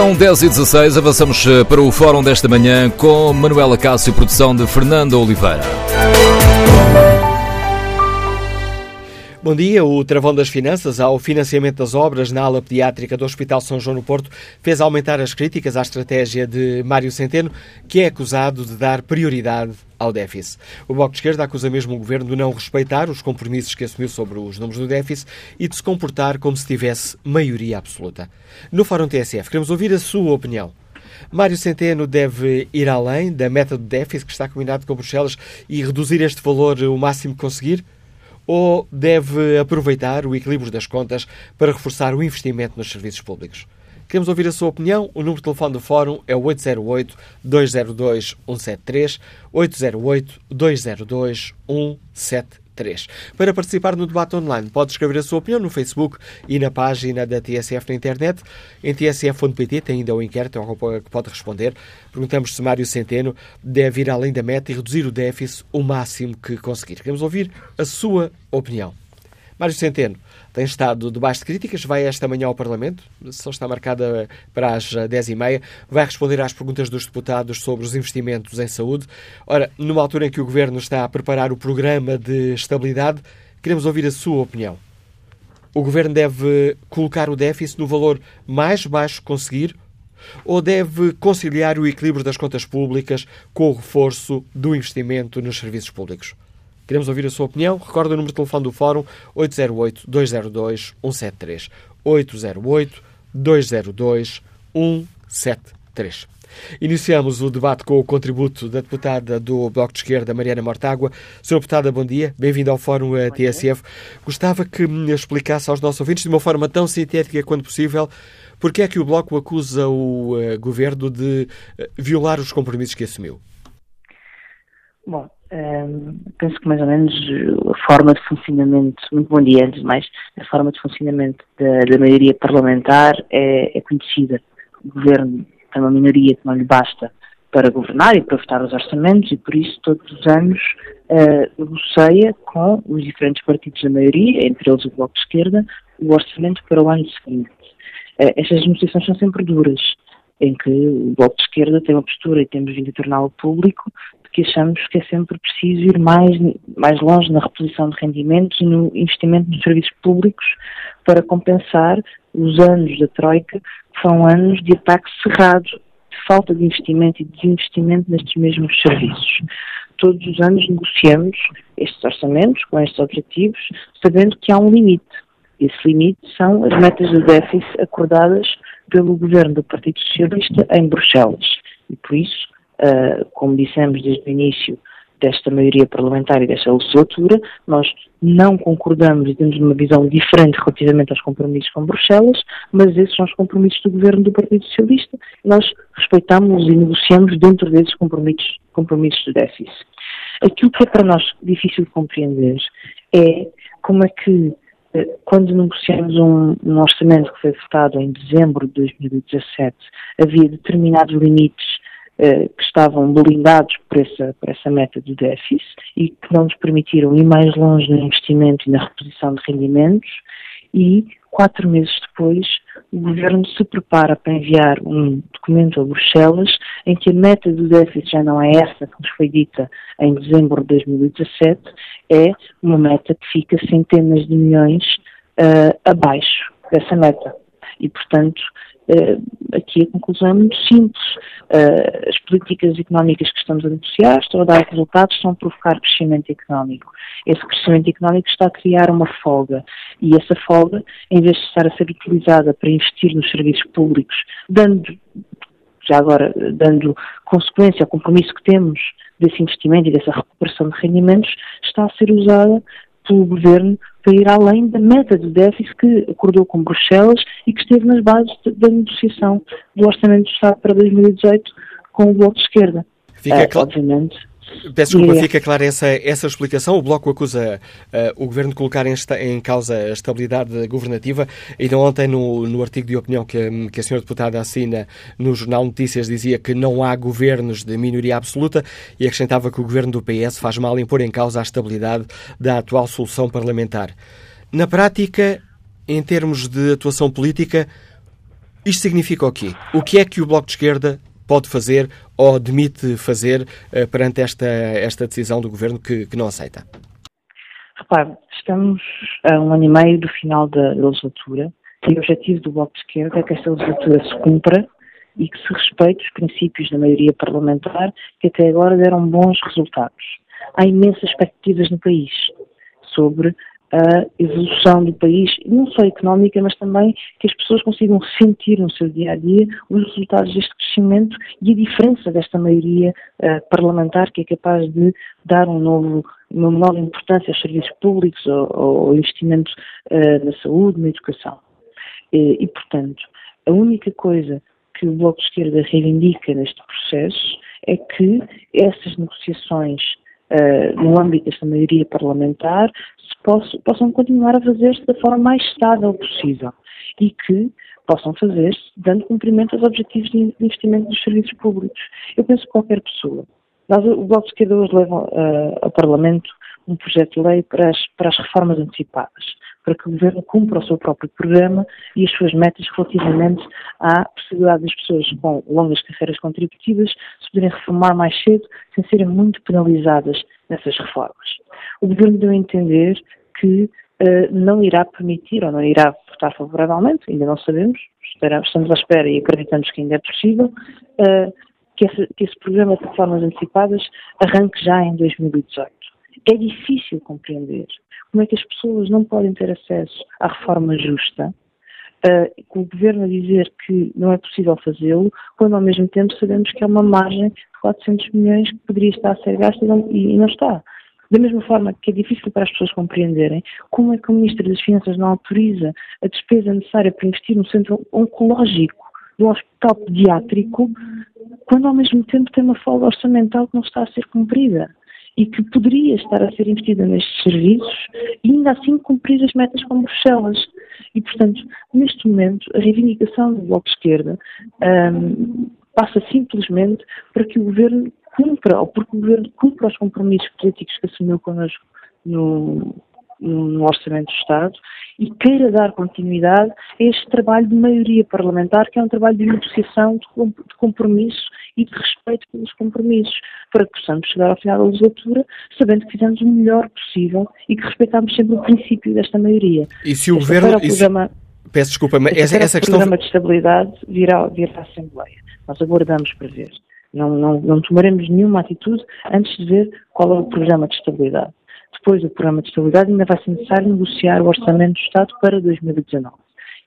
São 10 e 16 avançamos eh, para o fórum desta manhã com Manuela Cássio, produção de Fernanda Oliveira. Bom dia. O travão das finanças ao financiamento das obras na ala pediátrica do Hospital São João no Porto fez aumentar as críticas à estratégia de Mário Centeno, que é acusado de dar prioridade ao déficit. O Bloco de Esquerda acusa mesmo o Governo de não respeitar os compromissos que assumiu sobre os números do déficit e de se comportar como se tivesse maioria absoluta. No Fórum TSF, queremos ouvir a sua opinião. Mário Centeno deve ir além da meta do déficit que está combinado com Bruxelas e reduzir este valor o máximo que conseguir? Ou deve aproveitar o equilíbrio das contas para reforçar o investimento nos serviços públicos? Queremos ouvir a sua opinião. O número de telefone do Fórum é o 808-202-173, 808-202-173. Para participar no debate online, pode escrever a sua opinião no Facebook e na página da TSF na internet. Em tsf.pt tem ainda o inquérito ao que pode responder. Perguntamos se Mário Centeno deve ir além da meta e reduzir o déficit o máximo que conseguir. Queremos ouvir a sua opinião. Mário Centeno, tem estado debaixo de críticas, vai esta manhã ao Parlamento, sessão está marcada para as 10h30, vai responder às perguntas dos deputados sobre os investimentos em saúde. Ora, numa altura em que o Governo está a preparar o programa de estabilidade, queremos ouvir a sua opinião. O Governo deve colocar o déficit no valor mais baixo que conseguir ou deve conciliar o equilíbrio das contas públicas com o reforço do investimento nos serviços públicos? Queremos ouvir a sua opinião. Recorda o número de telefone do Fórum 808-202-173. 808-202-173. Iniciamos o debate com o contributo da deputada do Bloco de Esquerda, Mariana Mortágua. Senhora deputada, bom dia. Bem-vindo ao Fórum eh, TSF. Gostava que me explicasse aos nossos ouvintes, de uma forma tão sintética quanto possível, porque é que o Bloco acusa o uh, Governo de uh, violar os compromissos que assumiu. Bom, penso que mais ou menos a forma de funcionamento, muito bom dia antes de mais, a forma de funcionamento da, da maioria parlamentar é, é, conhecida. O governo tem uma minoria que não lhe basta para governar e para votar os orçamentos e por isso todos os anos uh, negocia com os diferentes partidos da maioria, entre eles o Bloco de Esquerda, o orçamento para o ano seguinte. Uh, estas negociações são sempre duras, em que o Bloco de Esquerda tem uma postura e temos vindo a torná-lo público que achamos que é sempre preciso ir mais, mais longe na reposição de rendimentos e no investimento nos serviços públicos para compensar os anos da Troika, que são anos de ataque cerrado, de falta de investimento e desinvestimento nestes mesmos serviços. Todos os anos negociamos estes orçamentos com estes objetivos, sabendo que há um limite. Esse limite são as metas de déficit acordadas pelo governo do Partido Socialista em Bruxelas. E por isso uh, como dissemos desde o início desta maioria parlamentar e desta legislatura, nós não concordamos e temos uma visão diferente relativamente aos compromissos com Bruxelas, mas esses são os compromissos do governo do Partido Socialista nós respeitamos e negociamos dentro desses compromissos, compromissos de déficit. Aquilo que é para nós difícil de compreender é como é que eh, quando negociamos um, um, orçamento que foi votado em dezembro de 2017, havia determinados limites que estavam blindados por essa, por essa meta de déficit e que não nos permitiram ir mais longe no investimento e na reposição de rendimentos e quatro meses depois o Governo se prepara para enviar um documento a Bruxelas em que a meta do déficit já não é essa que nos foi dita em dezembro de 2017, é uma meta que fica centenas de milhões uh, abaixo dessa meta. E, portanto, Uh, aqui a conclusão é muito simples. Uh, as políticas económicas que estamos a negociar estão a dar resultados, estão a provocar crescimento económico. Esse crescimento económico está a criar uma folga e essa folga, em vez de estar a ser utilizada para investir nos serviços públicos, dando, já agora, dando consequência ao compromisso que temos desse investimento e dessa recuperação de rendimentos, está a ser usada pelo Governo para ir além da meta de déficit que acordou com Bruxelas e que esteve nas bases da negociação do Orçamento do Estado para 2018 com o Bloco de Esquerda. Fica claro. Obviamente, Peço desculpa, fica clara essa, essa explicação. O Bloco acusa uh, o Governo de colocar em, em, causa a estabilidade governativa. Ainda ontem, no, no artigo de opinião que, que a senhora deputada assina no Jornal Notícias, dizia que não há governos de minoria absoluta e acrescentava que o Governo do PS faz mal em pôr em causa a estabilidade da atual solução parlamentar. Na prática, em termos de atuação política, Isto significa o quê? O que é que o Bloco de Esquerda pode fazer ou demite fazer uh, perante esta, esta decisão do Governo que, que não aceita? Repare, estamos a um ano e meio do final da legislatura e o objetivo do Bloco de Esquerda é que esta legislatura se cumpra e que se respeite os princípios da maioria parlamentar que até agora deram bons resultados. Há imensas expectativas no país sobre a evolução do país, não só económica, mas também que as pessoas consigam sentir no seu dia a dia os resultados deste crescimento e a diferença desta maioria uh, parlamentar que é capaz de dar um novo, uma nova importância aos serviços públicos, ao, ao investimento uh, na saúde, na educação. E, e, portanto, a única coisa que o Bloco de Esquerda reivindica neste processo é que essas negociações uh, no âmbito desta maioria parlamentar possam, possam continuar a fazer-se da forma mais estável possível e que possam fazer-se dando cumprimento aos objetivos de investimento dos serviços públicos. Eu penso que qualquer pessoa, nós, o Bloco de Esquerda hoje leva uh, ao Parlamento um projeto de lei para as, para as reformas antecipadas para que o Governo cumpra o seu próprio programa e as suas metas relativamente à possibilidade das pessoas com longas carreiras contributivas se poderem reformar mais cedo sem serem muito penalizadas nessas reformas. O Governo deu a entender que uh, não irá permitir ou não irá votar favoravelmente, ainda não sabemos, estamos à espera e acreditamos que ainda é possível, uh, que, esse, que esse programa de reformas antecipadas arranque já em 2018. É difícil compreender como é que as pessoas não podem ter acesso à reforma justa, uh, com o governo a dizer que não é possível fazê-lo, quando ao mesmo tempo sabemos que há uma margem de 400 milhões que poderia estar a ser gasta e não, e, não está. Da mesma forma que é difícil para as pessoas compreenderem como é que o Ministro das Finanças não autoriza a despesa necessária para investir no centro oncológico do hospital pediátrico, quando ao mesmo tempo tem uma folga orçamental que não está a ser cumprida e que poderia estar a ser investida nestes serviços e ainda assim cumprir as metas com Bruxelas. E, portanto, neste momento, a reivindicação do Bloco de Esquerda um, passa simplesmente para que o Governo cumpra, ou porque o Governo cumpra os compromissos políticos que assumiu connosco no, no Orçamento do Estado e queira dar continuidade a este trabalho de maioria parlamentar, que é um trabalho de negociação, de compromisso e de respeito pelos compromissos, para que possamos chegar ao final da legislatura sabendo que fizemos o melhor possível e que respeitamos sempre o princípio desta maioria. E se o Governo... O programa, Peço desculpa, mas essa, essa questão... O programa de estabilidade virá, virá à Assembleia. Nós aguardamos para ver. Não, não, não tomaremos nenhuma atitude antes de ver qual é o programa de estabilidade. Depois do programa de estabilidade ainda vai ser necessário negociar o orçamento do Estado para 2019.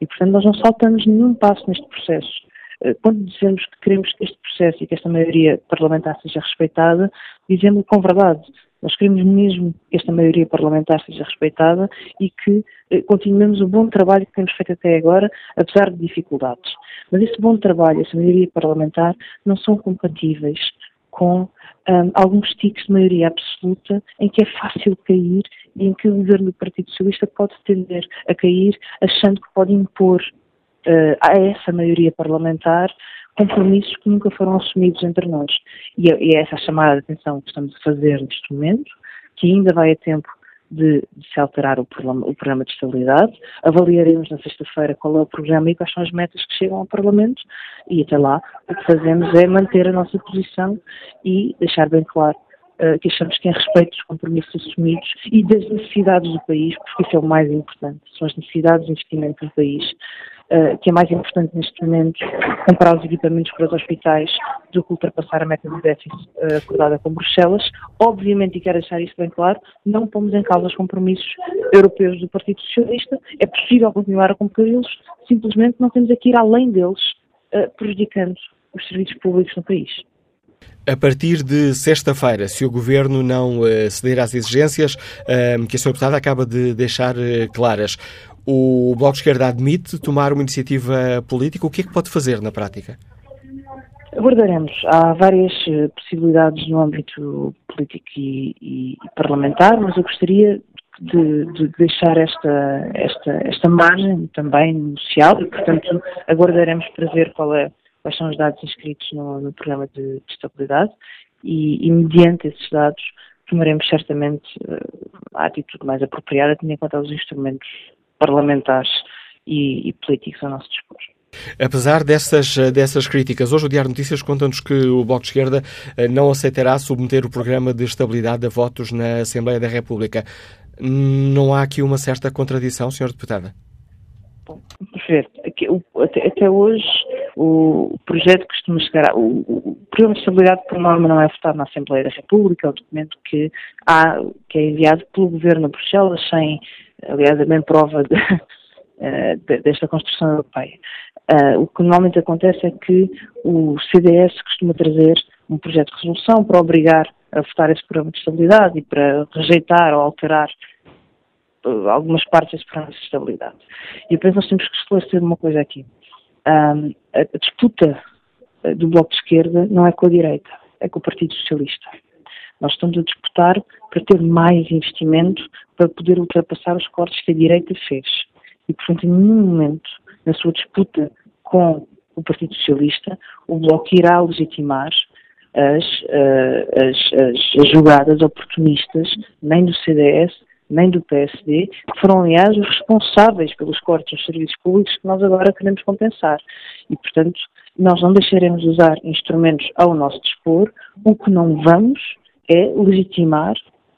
E, portanto, nós não saltamos nenhum passo neste processo. Eh, quando dizemos que queremos que este processo e que esta maioria parlamentar seja respeitada, dizemos com verdade. Nós queremos mesmo que esta maioria parlamentar seja respeitada e que eh, continuemos o bom trabalho que temos feito até agora, apesar de dificuldades. Mas esse bom trabalho, essa maioria parlamentar, não são compatíveis com um, alguns tiques de maioria absoluta em que é fácil cair e em que o governo do Partido Socialista pode tender a cair achando que pode impor uh, a essa maioria parlamentar compromissos que nunca foram assumidos entre nós. E é, e é essa a chamada de atenção que estamos a fazer neste momento, que ainda vai a tempo de, de se alterar o programa, o programa, de estabilidade. Avaliaremos na sexta-feira qual é o programa e quais são as metas que chegam ao Parlamento e até lá o que fazemos é manter a nossa posição e deixar bem claro uh, que achamos que em respeito dos compromissos assumidos e das necessidades do país, porque isso é o mais importante, são as necessidades de investimento do país, que é mais importante neste momento comprar os equipamentos para os hospitais do que ultrapassar a meta de déficit uh, acordada com Bruxelas. Obviamente, e quero deixar isso bem claro, não pomos em causa os compromissos europeus do Partido Socialista. É possível continuar a cumpri-los, simplesmente não temos que ir além deles, uh, prejudicando os serviços públicos no país. A partir de sexta-feira, se o Governo não ceder às exigências que a Sra. Deputada acaba de deixar claras, o Bloco de Esquerda admite tomar uma iniciativa política. O que é que pode fazer na prática? Aguardaremos. Há várias eh, possibilidades no âmbito político e, e parlamentar, mas eu gostaria de, de, deixar esta, esta, esta margem também negocial e, portanto, aguardaremos para ver qual é, quais são os dados inscritos no, no programa de, de, estabilidade e, e, mediante esses dados, tomaremos certamente uh, a atitude mais apropriada, tendo em conta os instrumentos parlamentares e, e políticos ao nosso dispor. Apesar dessas, dessas críticas, hoje o Diário Notícias conta-nos que o Bloco de Esquerda eh, não aceitará submeter o programa de estabilidade a votos na Assembleia da República. Não há aqui uma certa contradição, Sr. Deputada? Bom, ver, até, até, hoje o projeto costuma chegar. A, o, o, programa de estabilidade, por norma, não é votado na Assembleia da República, é um documento que, há, que é enviado pelo Governo a Bruxelas, sem, aliás, a mesma prova de, eh, desta construção europeia. Uh, o que normalmente acontece é que o CDS costuma trazer um projeto de resolução para obrigar a votar esse programa de estabilidade e para rejeitar ou alterar uh, algumas partes desse programa de estabilidade. E que nós temos que esclarecer uma coisa aqui. Um, a disputa do Bloco de Esquerda não é com a direita, é com o Partido Socialista. Nós estamos a disputar para ter mais investimento para poder ultrapassar os cortes que a direita fez. E, portanto, em nenhum momento na sua disputa com o Partido Socialista, o Bloco irá legitimar as, uh, as, as, as jogadas oportunistas, nem do CDS, nem do PSD, que foram, aliás, os responsáveis pelos cortes nos serviços públicos que nós agora queremos compensar. E, portanto, nós não deixaremos de usar instrumentos ao nosso dispor, o que não vamos é legitimar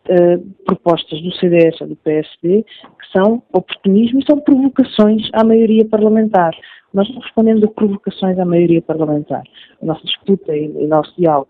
uh, propostas do CDS ou do PSD que são oportunismo e são provocações à maioria parlamentar. Nós não respondemos a provocações à maioria parlamentar. A nossa disputa e o nosso diálogo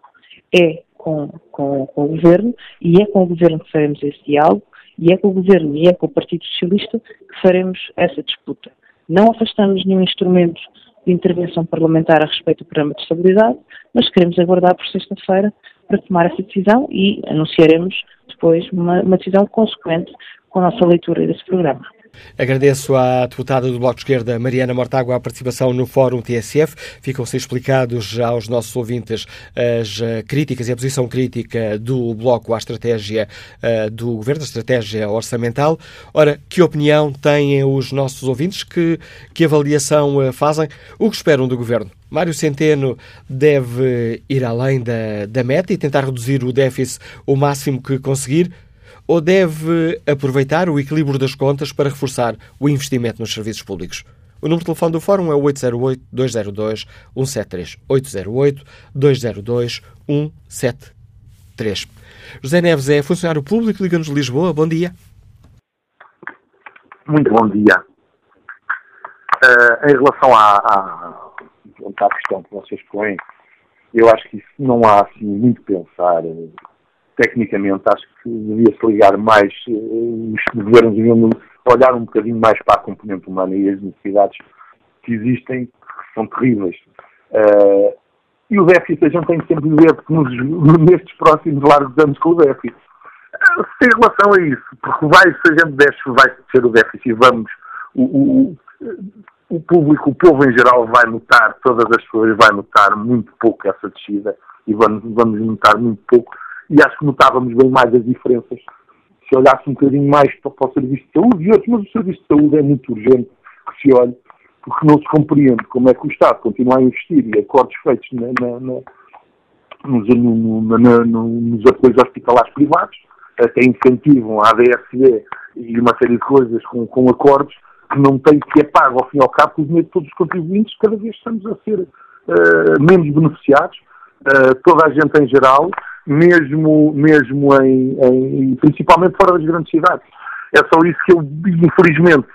é com, com, com, o Governo e é com o Governo que faremos esse diálogo e é com o Governo e é com o Partido Socialista que faremos essa disputa. Não afastamos nenhum instrumento de intervenção parlamentar a respeito do programa de estabilidade, mas queremos aguardar por sexta-feira para tomar essa decisão e anunciaremos depois uma, uma decisão consequente com a nossa leitura desse programa. Agradeço à deputada do Bloco de Esquerda, Mariana Mortágua, a participação no Fórum TSF. Ficam-se explicados aos nossos ouvintes as eh, críticas e a posição crítica do Bloco à estratégia uh, do Governo, a estratégia orçamental. Ora, que opinião têm os nossos ouvintes? Que, que avaliação uh, fazem? O que esperam do Governo? Mário Centeno deve ir além da, da meta e tentar reduzir o déficit o máximo que conseguir? Ou deve aproveitar o equilíbrio das contas para reforçar o investimento nos serviços públicos? O número de telefone do Fórum é o 808-202-173. 808-202-173. José Neves é funcionário público, Liga-nos Lisboa. Bom dia. Muito bom dia. Uh, em relação à, à, à questão que vocês põem, eu acho que isso não há assim muito pensar tecnicamente acho que devia-se ligar mais, eh, os governos deviam olhar um bocadinho mais para a componente humana e as necessidades que existem, que são terríveis. Uh, e o déficit a gente tem que sempre ver nos, nestes próximos largos anos com o déficit. Uh, em relação a isso, porque vai, se a gente desce, vai ser o déficit e vamos, o, o, o público, o povo em geral vai notar, todas as pessoas vai notar muito pouco essa descida e vamos, vamos notar muito pouco e acho que notávamos bem mais as diferenças. Se olhasse um bocadinho mais para, para o Serviço de Saúde e outros, mas o Serviço de Saúde é muito urgente que se olhe, porque não se compreende como é que o Estado continua a investir e acordos feitos na, na, na, nos, no, nos apoios hospitalares privados, até incentivam a ADSE e uma série de coisas com, com acordos que não tem que é pago ao fim e ao cabo com o dinheiro de todos os contribuintes, cada vez estamos a ser uh, menos beneficiados, uh, toda a gente em geral, mesmo, mesmo em, em, principalmente fora das grandes cidades. É só isso que eu, infelizmente,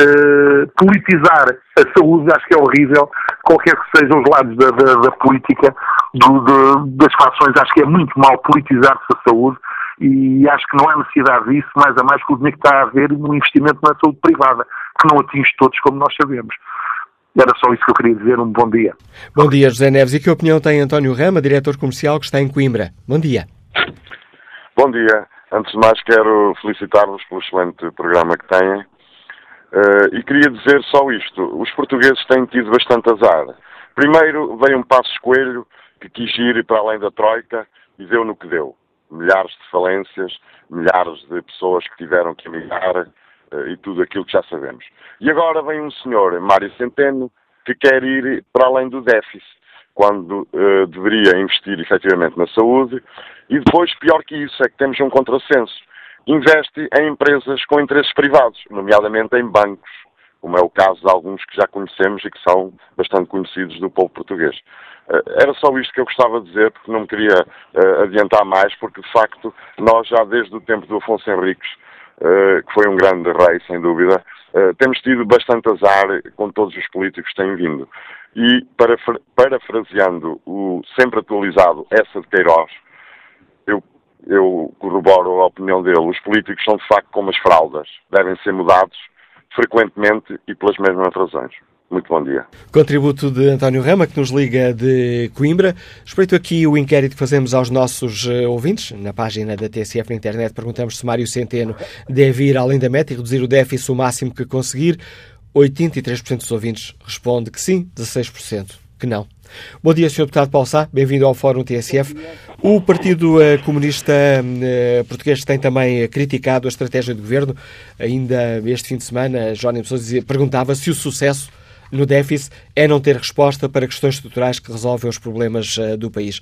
uh, politizar a saúde acho que é horrível, qualquer que sejam os lados da, da, da política, do, das fações, acho que é muito mal politizar-se a saúde e acho que não há necessidade disso, mais a mais que o dinheiro que está a haver no investimento na saúde privada, que não atinge todos, como nós sabemos. Era só isso que eu queria dizer. Um bom dia. Bom dia, José Neves. E que opinião tem António Rama, diretor comercial que está em Coimbra? Bom dia. Bom dia. Antes de mais, quero felicitar-vos pelo excelente programa que têm. Uh, e queria dizer só isto: os portugueses têm tido bastante azar. Primeiro veio um passo escoelho que quis ir para além da Troika e deu no que deu. Milhares de falências, milhares de pessoas que tiveram que emigrar, e tudo aquilo que já sabemos. E agora vem um senhor, Mário Centeno, que quer ir para além do déficit, quando uh, deveria investir efetivamente na saúde. E depois, pior que isso, é que temos um contrassenso. Investe em empresas com interesses privados, nomeadamente em bancos, como é o caso de alguns que já conhecemos e que são bastante conhecidos do povo português. Eh, era só isto que eu gostava de dizer, porque não me queria adiantar mais, porque de facto nós já desde o tempo do Afonso Henriques, que foi um grande rei, sem dúvida, uh, temos tido bastante azar com todos os políticos que têm vindo. E, parafraseando o sempre atualizado essa de Queiroz, eu, eu corroboro a opinião dele, os políticos são de facto como as fraldas, devem ser mudados frequentemente e pelas mesmas razões. Muito bom dia. Contributo de António Rama, que nos liga de Coimbra. Respeito aqui o inquérito que fazemos aos nossos eh, ouvintes. Na página da TSF na internet perguntamos se Mário Centeno deve ir além da meta e reduzir o déficit o máximo que conseguir. 83% dos ouvintes responde que sim, 16% que não. Bom dia, Sr. Deputado Paulo Sá, bem-vindo ao Fórum TSF. O Partido eh, Comunista eh, Português tem também criticado a estratégia do Governo. Ainda este fim de semana, Jónimo Sousa perguntava se o sucesso no déficit é não ter resposta para questões estruturais que resolvem os problemas uh, do país.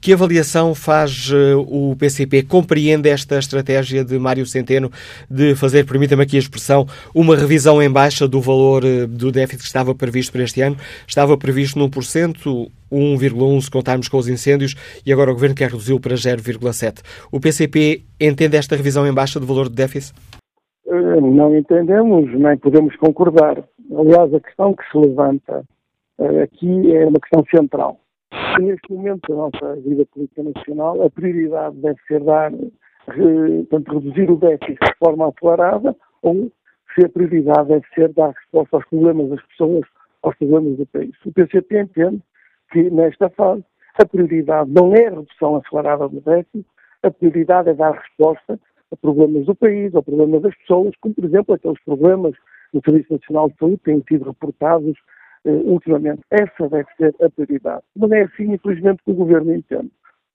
Que avaliação faz uh, o PCP? Compreende esta estratégia de Mário Centeno de fazer, permita-me aqui a expressão, uma revisão em baixa do valor uh, do déficit que estava previsto para este ano? Estava previsto num por cento, 1,1 se contarmos com os incêndios, e agora o Governo quer reduzi-lo para 0,7. O PCP entende esta revisão em baixa do valor do déficit? Não entendemos, nem podemos concordar. Aliás, a questão que se levanta uh, aqui é uma questão central. Neste momento da nossa vida política nacional, a prioridade deve ser dar, portanto, reduzir o déficit de forma acelerada ou se a prioridade deve ser dar resposta aos problemas das pessoas, aos problemas do país. O PCP entende que, nesta fase, a prioridade não é a redução acelerada do déficit, a prioridade é dar resposta a problemas do país, a problemas das pessoas, como, por exemplo, aqueles problemas no Serviço Nacional de Saúde têm sido reportados uh, ultimamente. Essa deve ser a prioridade. Mas é assim, infelizmente, que o Governo entende.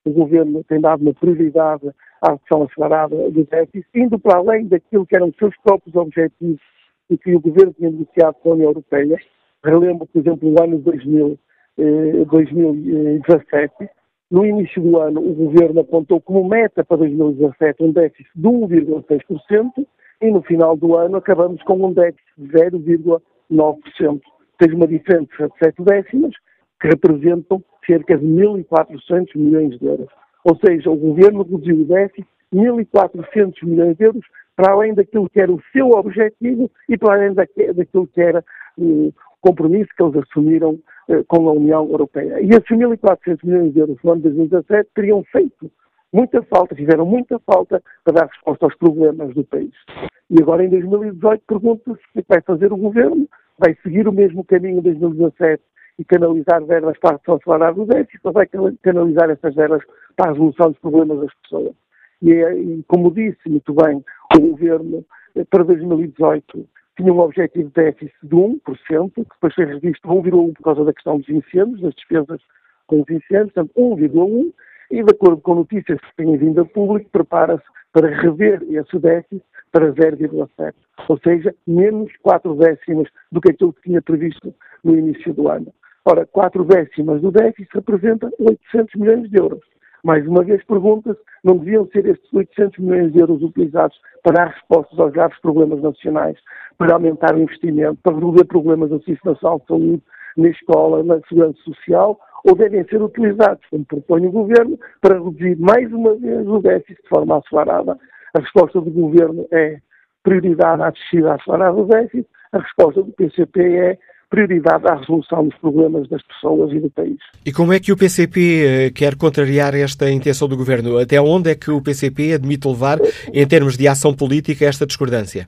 O Governo tem dado uma prioridade à redução acelerada do déficit, indo para além daquilo que eram os seus próprios objetivos e que o Governo tinha negociado com a União Europeia. Relembro, por exemplo, no ano 2000, eh, 2017, no início do ano, o Governo apontou como meta para 2017 um déficit de 1,6%, e no final do ano acabamos com um déficit de 0,9%. Tem uma diferença de 7 décimas, que representam cerca de 1.400 milhões de euros. Ou seja, o governo reduziu o déficit 1.400 milhões de euros para além daquilo que era o seu objetivo e para além daquilo que era o compromisso que eles assumiram com a União Europeia. E esses 1.400 milhões de euros no ano de 2017 teriam feito muita falta, fizeram muita falta para dar resposta aos problemas do país. E agora em 2018 pergunta-se o que vai fazer o governo, vai seguir o mesmo caminho de 2017 e canalizar verbas para a redução acelerada do déficit, ou vai canalizar essas verbas para a resolução dos problemas das pessoas. E, é, como disse muito bem, o governo eh, para 2018 tinha um objetivo de déficit de 1%, que depois foi revisto 1,1% por causa da questão dos incêndios, das despesas com os incêndios, portanto 1,1%, e, de acordo com notícias que têm vindo a público, prepara-se para rever esse déficit para 0,7, ou seja, menos 4 décimas do que aquilo que tinha previsto no início do ano. Ora, 4 décimas do déficit representa 800 milhões de euros. Mais uma vez pergunta-se, não deviam ser estes 800 milhões de euros utilizados para dar respostas aos graves problemas nacionais, para aumentar o investimento, para resolver problemas da Assistência de Saúde, na escola, na segurança social, ou devem ser utilizados, como propõe o Governo, para reduzir mais uma vez o déficit de forma acelerada. A resposta do Governo é prioridade à descida acelerada do déficit, a resposta do PCP é prioridade à resolução dos problemas das pessoas e do país. E como é que o PCP eh, quer contrariar esta intenção do Governo? Até onde é que o PCP admite levar, em termos de ação política, esta discordância?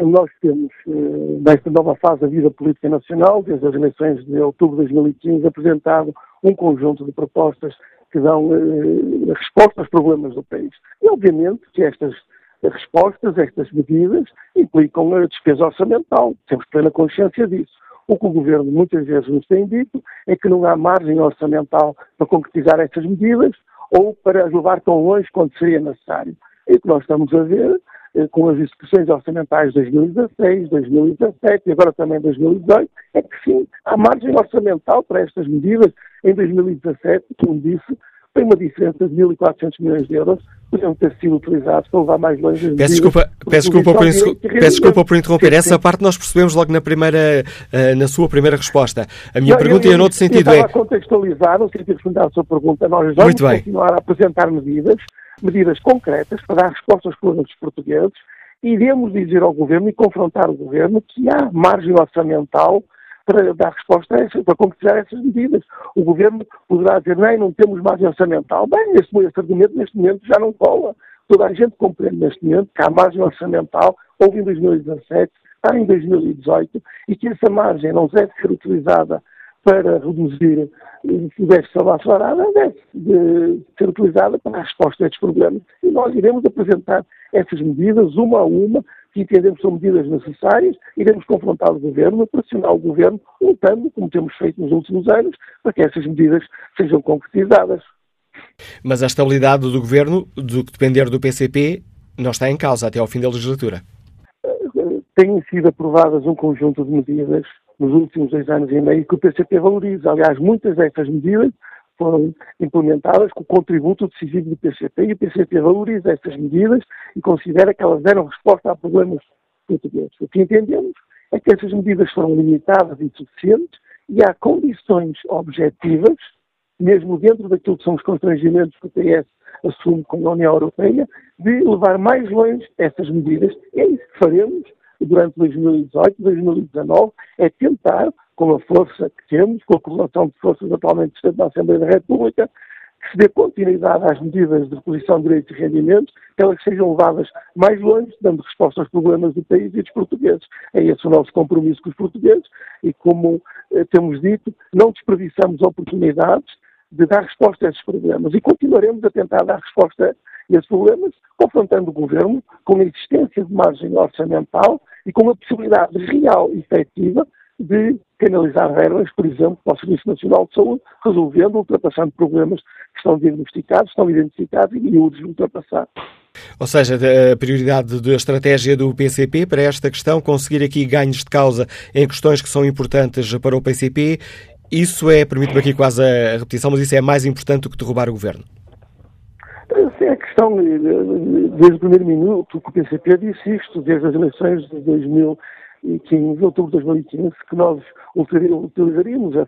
Nós temos, eh, nesta nova fase da vida política nacional, desde as eleições de outubro de 2015, apresentado um conjunto de propostas que dão eh, resposta aos problemas do país. E, obviamente, que estas respostas, estas medidas, implicam a despesa orçamental. Temos plena consciência disso. O que o Governo muitas vezes nos tem dito é que não há margem orçamental para concretizar estas medidas ou para as levar tão longe quanto seria necessário. E o que nós estamos a ver eh, com as execuções orçamentais de 2016, 2017 e agora também 2018, é que sim, há margem orçamental para estas medidas. Em 2017, como disse, Foi uma diferença de 1.400 milhões de euros podiam ter sido utilizados para levar mais longe Peço desculpa, peço desculpa, por, isso, peço desculpa por interromper. Essa parte nós percebemos logo na primeira, uh, na sua primeira resposta. A minha não, pergunta eu, ia noutro sentido. Eu é... a contextualizar, no sentido de responder à sua pergunta. Nós vamos continuar a apresentar medidas, medidas concretas para dar respostas aos problemas dos portugueses. Iremos dizer ao Governo e confrontar o Governo que há margem orçamental para dar resposta a essas, para concretizar essas medidas. O Governo poderá dizer, não, não temos margem orçamental. Bem, esse, esse argumento neste momento já não cola. Toda a gente compreende neste momento que há margem orçamental, houve em 2017, está em 2018, e que essa margem não deve ser utilizada para reduzir o déficit salarial, deve de ser utilizada para a resposta a estes problemas. E nós iremos apresentar essas medidas, uma a uma, que entendemos que são medidas necessárias, iremos confrontar o Governo, pressionar o Governo, lutando, como temos feito nos últimos anos, para que essas medidas sejam concretizadas. Mas a estabilidade do Governo, do que depender do PCP, não está em causa até ao fim da legislatura. Têm sido aprovadas um conjunto de medidas nos últimos dois anos e meio que o PCP valoriza. Aliás, muitas destas medidas foram implementadas com o contributo decisivo do PCP e o PCP valoriza estas medidas e considera que elas deram resposta a problemas portugueses. O que entendemos é que essas medidas foram limitadas e insuficientes e há condições objetivas, mesmo dentro daquilo que são os constrangimentos que o PS assume com a União Europeia, de levar mais longe essas medidas. E é isso que faremos durante 2018, 2019, é tentar com a força que temos, com a correlação de forças atualmente existente na Assembleia da República, que se dê continuidade às medidas de reposição de direitos e rendimentos, que elas sejam levadas mais longe, dando resposta aos problemas do país e dos portugueses. É esse o nosso compromisso com os portugueses e, como eh, temos dito, não desperdiçamos oportunidades de dar resposta a esses problemas e continuaremos a tentar dar resposta a esses problemas, confrontando o Governo com a existência de margem orçamental e com a possibilidade real e efetiva de canalizar verbas, por exemplo, para o Serviço Nacional de Saúde, resolvendo, ultrapassando problemas que estão diagnosticados, estão identificados e urgem ultrapassar. Ou seja, a prioridade da estratégia do PCP para esta questão, conseguir aqui ganhos de causa em questões que são importantes para o PCP, isso é, permite-me aqui quase a repetição, mas isso é mais importante do que derrubar o governo? Sim, a questão, desde o primeiro minuto que o PCP disse isto, desde as eleições de 2000 2015, outubro de 2015, que nós utilizaríamos a,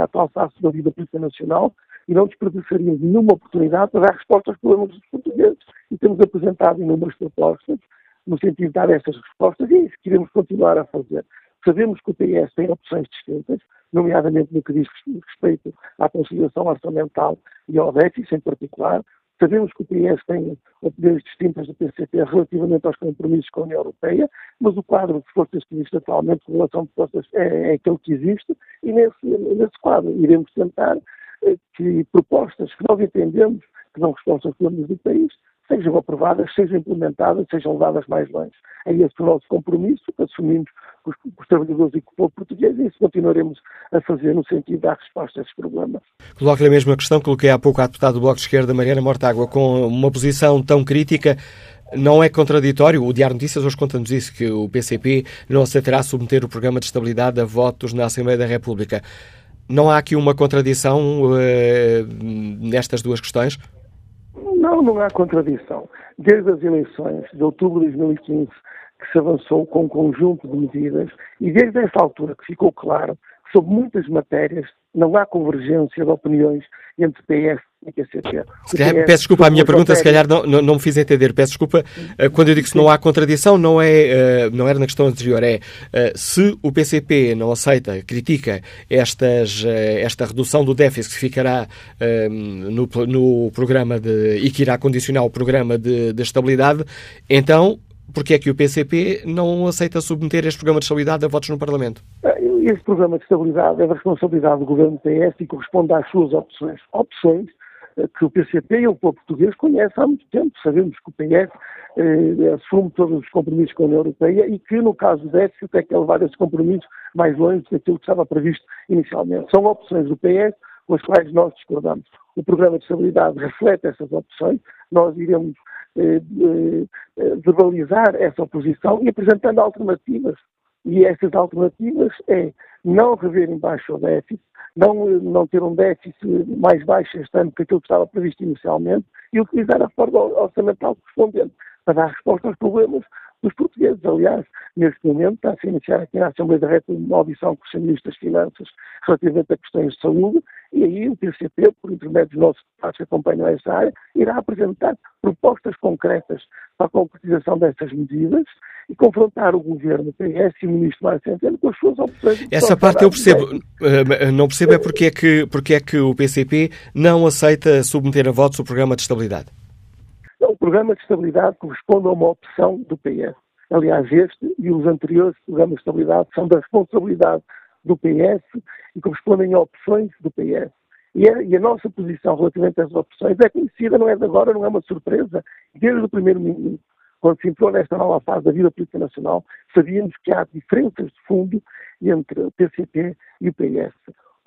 a atual face da vida política nacional e não desperdiçaríamos nenhuma oportunidade para dar resposta aos problemas dos portugueses. E temos apresentado inúmeras propostas no sentido de dar essas respostas e é isso que iremos continuar a fazer. Sabemos que o PS tem opções distintas, nomeadamente no que diz respeito à conciliação orçamental e ao déficit em particular, Sabemos que o PS tem opiniões distintas do PCP relativamente aos compromissos com a União Europeia, mas o quadro de forças que existe atualmente, de relação de forças, é, é aquele que existe, e nesse, nesse quadro iremos tentar eh, que propostas que nós entendemos que dão resposta aos problemas do país sejam aprovadas, sejam implementadas, sejam levadas mais longe. É esse o nosso compromisso assumimos com os, com os trabalhadores e com o povo português e isso continuaremos a fazer no sentido dar resposta a esses problemas. Coloco-lhe a mesma questão que coloquei há pouco à deputada do Bloco de Esquerda, Mariana Mortágua, com uma posição tão crítica, não é contraditório, o Diário Notícias hoje conta-nos isso, que o PCP não aceitará submeter o programa de estabilidade a votos na Assembleia da República. Não há aqui uma contradição uh, nestas duas questões? Não, não há contradição. Desde as eleições de outubro de 2015 que se avançou com um conjunto de medidas e desde essa altura que ficou claro que sobre muitas matérias não há convergência de opiniões entre PS. Calhar, peço desculpa, a minha pergunta se calhar não, não, não, me fiz entender. Peço desculpa. Eh, quando eu digo que não há contradição, não, é, eh, não era na questão anterior. É eh, se o PCP não aceita, critica estas, esta redução do déficit que ficará no, no programa de, e que irá condicionar o programa de, de estabilidade, então porque é que o PCP não aceita submeter este programa de estabilidade a votos no Parlamento? Este programa de estabilidade é da responsabilidade do governo PS e corresponde às suas opções. Opções que o PCP e o povo português conhecem há muito tempo. Sabemos que o PS eh, assume todos os compromissos com a União Europeia e que, no caso do déficit, é que é levar esses compromissos mais longe daquilo que estava previsto inicialmente. São opções do PS com as quais nós discordamos. O programa de estabilidade reflete essas opções. Nós iremos eh, eh, verbalizar essa oposição e apresentando alternativas. E essas alternativas é não rever embaixo o déficit, não, não ter um déficit mais baixo este ano que aquilo que estava previsto inicialmente e utilizar a reforma orçamental correspondente para dar resposta aos problemas dos portugueses. Aliás, neste momento está a iniciar aqui na Assembleia da República uma audição com os Ministros das Finanças relativamente a questões de saúde e aí o TCP, por intermédio dos nossos deputados que acompanham essa área, irá apresentar propostas concretas para a concretização dessas medidas e confrontar o governo PS e o ministro Mário Centeno com as suas opções. Essa parte eu percebo. Uh, não percebo é porque é, que, porque é que o PCP não aceita submeter a votos o programa de estabilidade. Não, o programa de estabilidade corresponde a uma opção do PS. Aliás, este e os anteriores programas de estabilidade são da responsabilidade do PS e correspondem a opções do PS. E a, e a, nossa posição relativamente essas opções é conhecida, não é de agora, não é uma surpresa. Desde o primeiro minuto, quando se entrou nesta nova fase da vida política nacional, sabíamos que há diferenças de fundo entre o PCP e o PS.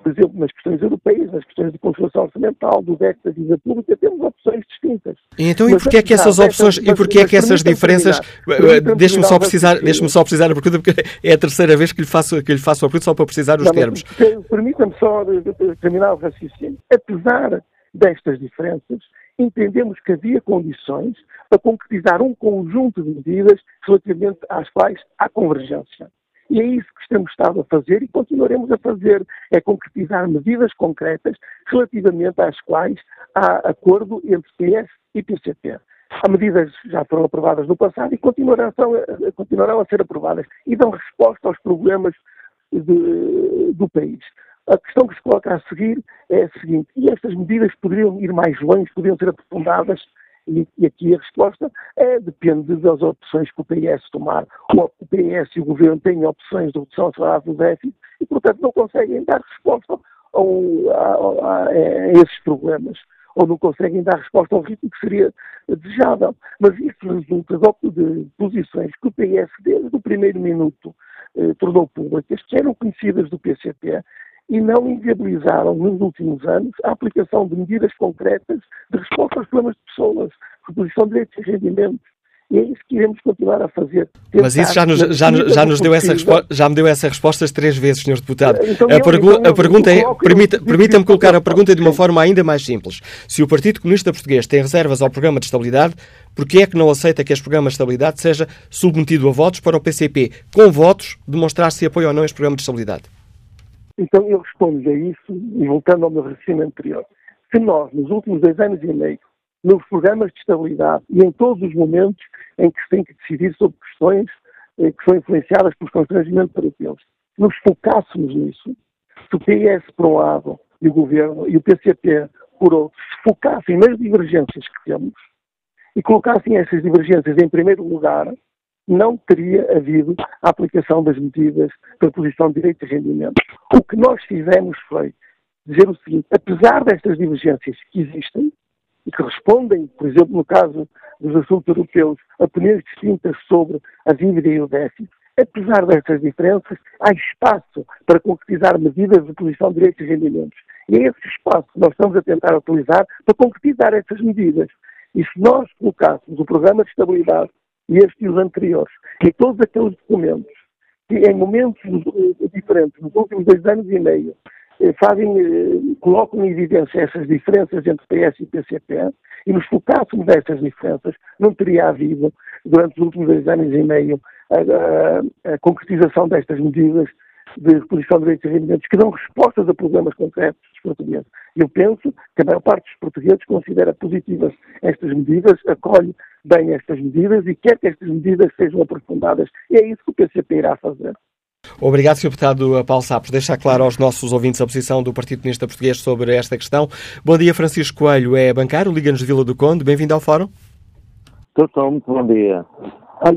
Por exemplo, nas questões europeias, nas questões de consolação orçamental, do déficit da dívida pública, temos opções distintas. Então, e porquê é que essas opções, e porquê é que essas diferenças, deixe-me só precisar, deixe-me só precisar a pergunta, porque é a terceira vez que lhe faço, que lhe faço a pergunta, só para precisar os termos. Permita-me só terminar o raciocínio. Apesar destas diferenças, entendemos que havia condições para concretizar um conjunto de medidas relativamente às quais há convergência. E é isso que estamos estado a fazer e continuaremos a fazer, é concretizar medidas concretas relativamente às quais há acordo entre PS e PCP. Há medidas já foram aprovadas no passado e continuarão, continuarão a ser aprovadas e dão resposta aos problemas de, do país. A questão que se coloca a seguir é a seguinte: e estas medidas poderiam ir mais longe, poderiam ser aprofundadas? E, e aqui a resposta é, depende das opções que o PS tomar. O, PS e o Governo têm opções de redução acelerada do déficit e, portanto, não conseguem dar resposta ao, a, a, a esses problemas ou não conseguem dar resposta ao ritmo que seria desejável. Mas isso resulta de posições que o PS, desde o primeiro minuto, eh, tornou públicas, que eram conhecidas do PCP e não inviabilizaram nos últimos anos a aplicação de medidas concretas de resposta aos problemas de pessoas, reposição de direitos e rendimentos. E é isso que iremos continuar a fazer. Mas isso já nos, já, já nos deu essa resposta, já me deu essa resposta três vezes, Sr. Deputado. Então, a, pergu então, a pergunta é, permita-me permita colocar a pergunta de uma forma ainda mais simples. Se o Partido Comunista Português tem reservas ao programa de estabilidade, por que é que não aceita que este programa de estabilidade seja submetido a votos para o PCP, com votos, demonstrar se apoia ou não este programa de estabilidade? Então eu respondo a isso, e voltando ao meu raciocínio anterior, se nós, nos últimos dois anos e meio, nos programas de estabilidade e em todos os momentos em que se tem que decidir sobre questões eh, que são influenciadas pelos constrangimentos europeus, nos focássemos nisso, se o PS por um lado e o Governo e o PCP por outro se focassem nas divergências que temos e colocassem essas divergências em primeiro lugar, não teria havido a aplicação das medidas de posição de direitos e rendimentos. O que nós fizemos foi dizer o seguinte: apesar destas divergências que existem e que respondem, por exemplo, no caso dos assuntos europeus, a opiniões distintas sobre a dívida e o déficit, apesar destas diferenças, há espaço para concretizar medidas de posição de direitos e rendimentos. E é esse espaço que nós estamos a tentar utilizar para concretizar essas medidas. E se nós colocássemos o programa de estabilidade este e os anteriores, e todos aqueles documentos que em momentos eh, diferentes, nos últimos dois anos e meio, eh, fazem, eh, colocam em evidência essas diferenças entre PS e PCP, e nos focássemos nessas diferenças, não teria havido, durante os últimos dois anos e meio, a, a, a concretização destas medidas de reposição de direitos e rendimentos que dão respostas a problemas concretos portugueses. Eu penso que a maior parte dos portugueses considera positivas estas medidas, acolhe bem estas medidas e quer que estas medidas sejam aprofundadas. E é isso que o PCP irá fazer. Obrigado, Sr. Deputado Paulo Sapos. Deixar claro aos nossos ouvintes a posição do Partido Comunista Português sobre esta questão. Bom dia, Francisco Coelho, é bancário, Liga-nos de Vila do Conde. Bem-vindo ao Fórum. Doutor, muito bom dia.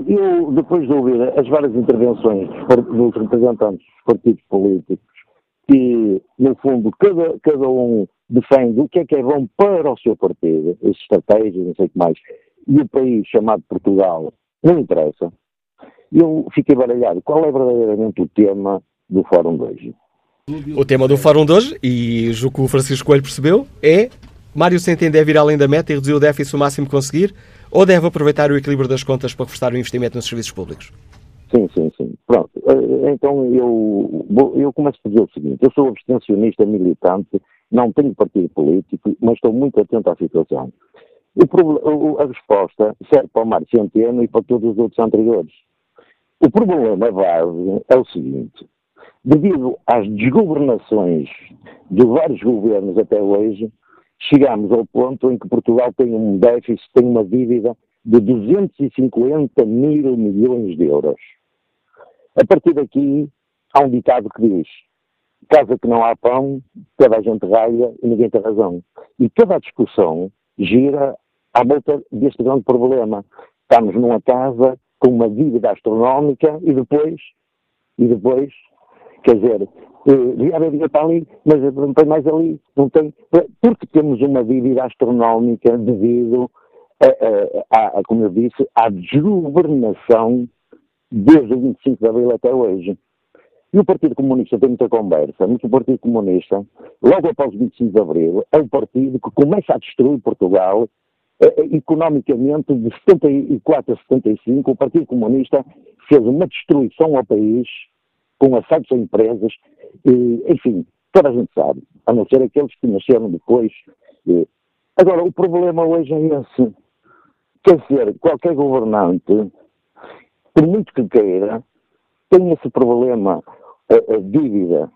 Eu, depois de ouvir as várias intervenções dos representantes dos partidos políticos, que, no fundo, cada, cada um defende o que é que é bom para o seu partido, as estratégias, não sei o que mais, e o país chamado Portugal não interessa, eu fiquei baralhado. Qual é verdadeiramente o tema do Fórum de hoje? O tema do Fórum de hoje, e o que o Francisco Coelho percebeu, é Mário Centeno deve ir além da meta e reduzir o déficit o máximo que conseguir, ou deve aproveitar o equilíbrio das contas para reforçar o investimento nos serviços públicos? Sim, sim, sim. Pronto, eh, então eu, eu começo a dizer o seguinte, eu sou abstencionista militante, não tenho partido político, mas estou muito atento à situação. O, a resposta serve para o Mário Centeno e para todos os outros anteriores. O problema base é o seguinte, devido às desgovernações de vários governos até hoje, chegamos ao ponto em que Portugal tem um déficit, tem uma dívida de 250 mil milhões de euros. A partir daqui, há um ditado que diz: casa que não há pão, toda a gente raia e ninguém tem razão. E toda a discussão gira à volta deste grande problema. Estamos numa casa com uma dívida astronómica e depois, e depois, quer dizer, haver dinheiro para ali, mas não tem mais ali, não tem, porque temos uma dívida astronómica devido a, como eu disse, à desgovernação desde o 25 de Abril até hoje. E o Partido Comunista tem muita conversa, mas o Partido Comunista, logo após o 25 de Abril, é o partido que começa a destruir Portugal eh, eh economicamente de 74 a 75. O Partido Comunista fez uma destruição ao país com assaltos a empresas, e, enfim, toda a gente sabe, a não ser aqueles que nasceram depois. Agora, o problema hoje é esse. Quer dizer, qualquer governante, por muito que queira, tem esse problema, a, a dívida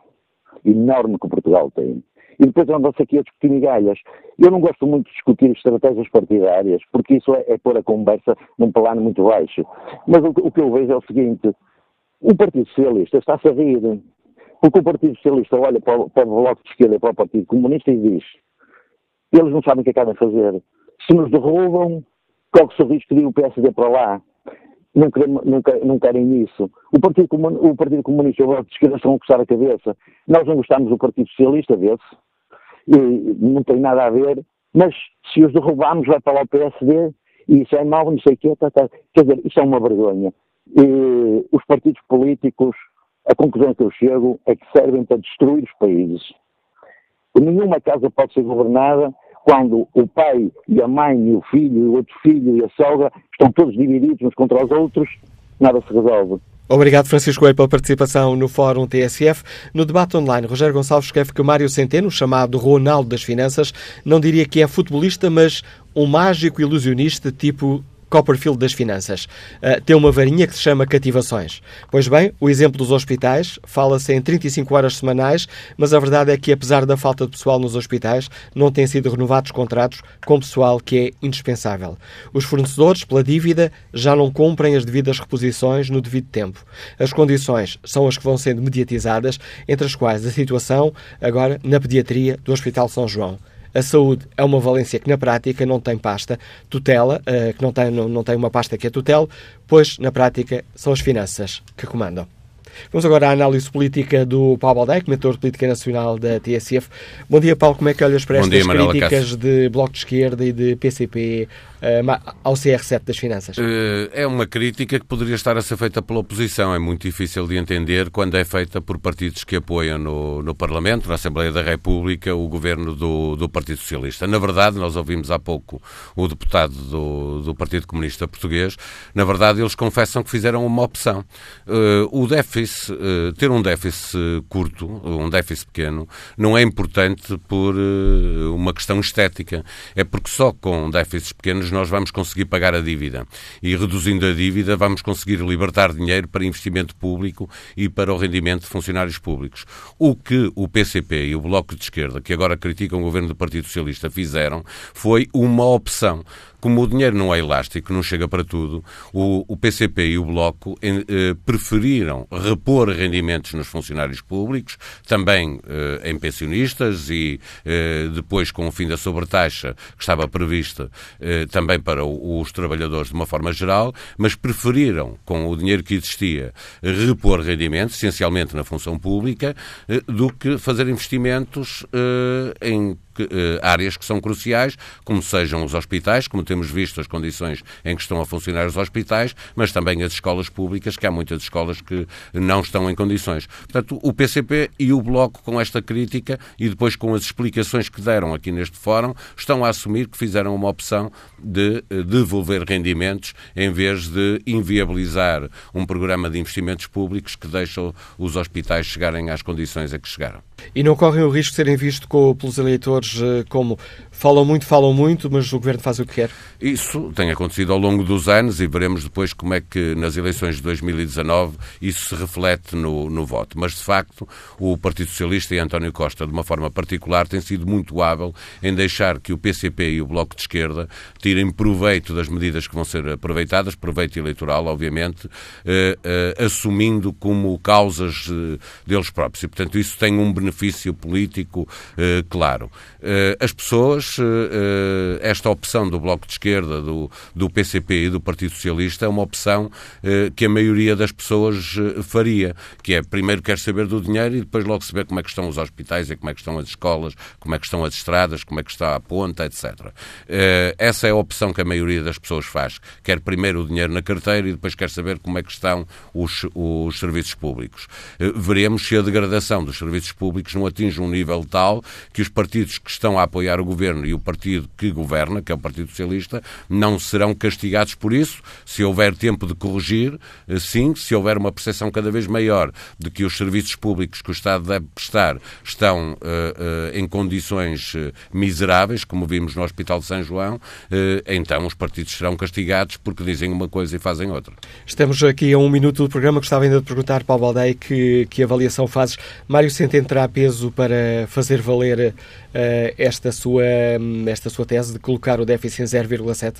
enorme que Portugal tem. E depois anda-se aqui a discutir migalhas. Eu não gosto muito de discutir estratégias partidárias, porque isso é, é pôr a conversa num plano muito baixo. Mas o, o que eu vejo é o seguinte, o Partido Socialista está-se a rir, porque o Partido Socialista olha para o, para o Bloco de Esquerda e para o Partido Comunista e diz eles não sabem o que acabam de fazer. Se nos derrubam, que o risco de ir o PSD para lá? Não querem, não, não querem isso. O Partido, o Partido Comunista e o Bloco de Esquerda estão a coçar a cabeça. Nós não gostamos do Partido Socialista, vê-se. Não tem nada a ver. Mas se os derrubarmos, vai para lá o PSD e isso é mau, não sei o quê. Tá, tá. Quer dizer, isso é uma vergonha. E os partidos políticos, a conclusão que eu chego é que servem para destruir os países. Nenhuma casa pode ser governada quando o pai e a mãe e o filho e o outro filho e a sogra estão todos divididos uns contra os outros, nada se resolve. Obrigado, Francisco Coelho, pela participação no Fórum TSF. No debate online, Rogério Gonçalves escreve que Mário Centeno, chamado Ronaldo das Finanças, não diria que é futebolista, mas um mágico ilusionista tipo Copperfield das finanças. Uh, tem uma varinha que se chama cativações. Pois bem, o exemplo dos hospitais fala-se em 35 horas semanais, mas a verdade é que, apesar da falta de pessoal nos hospitais, não têm sido renovados contratos com pessoal que é indispensável. Os fornecedores, pela dívida, já não cumprem as devidas reposições no devido tempo. As condições são as que vão sendo mediatizadas, entre as quais a situação agora na pediatria do Hospital São João. A saúde é uma valência que, na prática, não tem pasta tutela, uh, que não tem, não, não tem uma pasta que é tutela, pois, na prática, são as finanças que comandam. Vamos agora à análise política do Paulo Baldeck, mentor de política nacional da TSF. Bom dia, Paulo. Como é que olhas para estas dia, críticas de Bloco de Esquerda e de PCP ao CR7 das finanças? Uh, é uma crítica que poderia estar a ser feita pela oposição. É muito difícil de entender quando é feita por partidos que apoiam no, no Parlamento, na Assembleia da República, o governo do, do Partido Socialista. Na verdade, nós ouvimos há pouco o deputado do, do Partido Comunista Português. Na verdade, eles confessam que fizeram uma opção. Uh, o déficit, ter um déficit curto, um déficit pequeno, não é importante por uma questão estética. É porque só com déficits pequenos nós vamos conseguir pagar a dívida. E reduzindo a dívida, vamos conseguir libertar dinheiro para investimento público e para o rendimento de funcionários públicos. O que o PCP e o Bloco de Esquerda, que agora criticam o governo do Partido Socialista, fizeram foi uma opção como o dinheiro não é elástico, não chega para tudo, o, o PCP e o Bloco eh, preferiram repor rendimentos nos funcionários públicos, também eh, em pensionistas e eh, depois com o fim da sobretaxa que estava prevista eh, também para o, os trabalhadores de uma forma geral, mas preferiram, com o dinheiro que existia, repor rendimentos, essencialmente na função pública, eh, do que fazer investimentos eh, em que, uh, áreas que são cruciais, como sejam os hospitais, como temos visto as condições em que estão a funcionar os hospitais, mas também as escolas públicas, que há muitas escolas que não estão em condições. Portanto, o PCP e o Bloco, com esta crítica e depois com as explicações que deram aqui neste fórum, estão a assumir que fizeram uma opção de uh, devolver rendimentos em vez de inviabilizar um programa de investimentos públicos que deixam os hospitais chegarem às condições a que chegaram. E não correm o risco de serem vistos pelos eleitores eh, como falam muito, falam muito, mas o Governo faz o que quer? Isso tem acontecido ao longo dos anos e veremos depois como é que nas eleições de 2019 isso se reflete no, no voto. Mas, de facto, o Partido Socialista e António Costa, de uma forma particular, tem sido muito hábil em deixar que o PCP e o Bloco de Esquerda tirem proveito das medidas que vão ser aproveitadas, proveito eleitoral, obviamente, eh, eh, assumindo como causas eh, deles próprios. E, portanto, isso tem um benefício político eh, claro. Eh, as pessoas, eh, esta opção do Bloco de Esquerda, do, do PCP e do Partido Socialista é uma opção que a maioria das pessoas faria, que é primeiro quer saber do dinheiro e depois logo saber como é que estão os hospitais e como é que estão as escolas, como é que estão as estradas, como é que está a ponta, etc. Essa é a opção que a maioria das pessoas faz. Quer primeiro o dinheiro na carteira e depois quer saber como é que estão os, os serviços públicos. Veremos se a degradação dos serviços públicos não atinge um nível tal que os partidos que estão a apoiar o governo e o partido que governa, que é o Partido Socialista, não serão castigados por isso. Se houver tempo de corrigir, eh, sim, se houver uma percepção cada vez maior de que os serviços públicos que o Estado deve prestar estão uh, uh, em condições uh, miseráveis, como vimos no Hospital de São João, então os partidos serão castigados porque dizem uma coisa e fazem outra. Estamos aqui a um minuto do programa. Gostava ainda de perguntar, Paulo Baldeia, que, que avaliação fazes. Mário Centeno terá peso para fazer valer uh, esta, sua, esta sua tese de colocar o déficit em 0,7?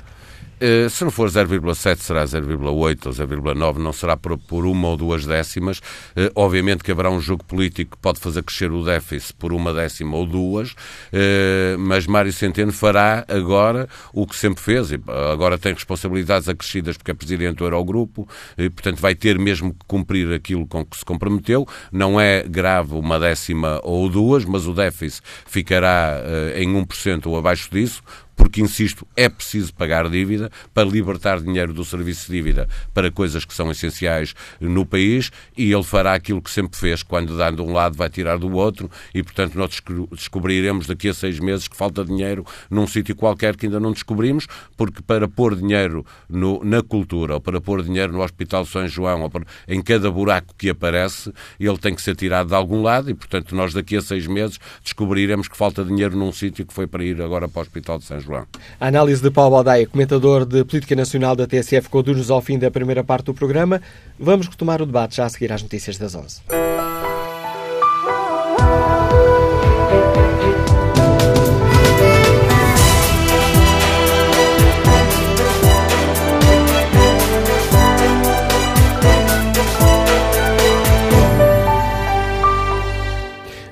Uh, se não for 0,7 será 0,8 ou 0,9, não será por, por, uma ou duas décimas. Uh, obviamente que haverá um jogo político que pode fazer crescer o déficit por uma décima ou duas, uh, mas Mário Centeno fará agora o que sempre fez. E agora tem responsabilidades acrescidas porque é presidente do Eurogrupo e, portanto, vai ter mesmo que cumprir aquilo com que se comprometeu. Não é grave uma décima ou duas, mas o déficit ficará em 1% ou abaixo disso porque, insisto, é preciso pagar dívida para libertar dinheiro do serviço de dívida para coisas que são essenciais no país e ele fará aquilo que sempre fez, quando dá de um lado vai tirar do outro e, portanto, nós descobriremos daqui a seis meses que falta dinheiro num sítio qualquer que ainda não descobrimos, porque para pôr dinheiro no, na cultura ou para pôr dinheiro no Hospital São João ou para, em cada buraco que aparece, ele tem que ser tirado de algum lado e, portanto, nós daqui a seis meses descobriremos que falta dinheiro num sítio que foi para ir agora para o Hospital de São João. João. A análise de Paulo Baldaia, comentador de Política Nacional da TSF, conduz-nos ao fim da primeira parte do programa. Vamos retomar o debate já a seguir às notícias das 11.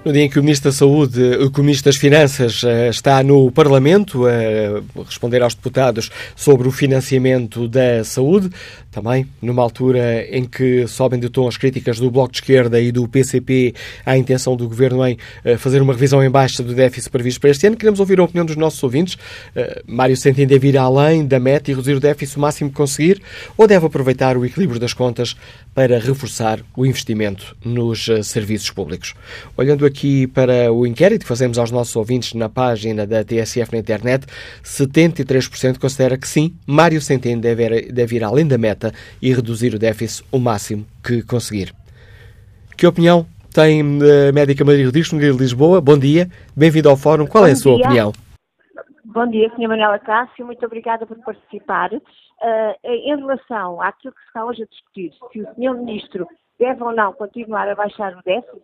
No dia em que o Ministro da Saúde, o Ministro das Finanças eh, está no Parlamento a responder aos deputados sobre o financiamento da saúde, também numa altura em que sobem de tom as críticas do Bloco de Esquerda e do PCP à intenção do Governo em eh, fazer uma revisão em baixa do déficit previsto para este ano, queremos ouvir a opinião dos nossos ouvintes. Eh, Mário Centeno deve ir além da meta e reduzir o déficit o máximo que conseguir ou deve aproveitar o equilíbrio das contas para reforçar o investimento nos serviços públicos? Olhando aqui aqui para o inquérito que fazemos aos nossos ouvintes na página da TSF na internet, 73% considera que sim, Mário Centeno deve, deve ir além da meta e reduzir o déficit o máximo que conseguir. Que opinião tem a médica Maria Rodrigues, de Lisboa? Bom dia, bem-vindo ao Fórum. Qual Bom é a sua dia. opinião? Bom dia, Sra. Manela Cássio, muito obrigada por participar. Uh, em relação àquilo que se está hoje a discutir, se o Sr. Ministro deve ou não continuar a baixar o déficit,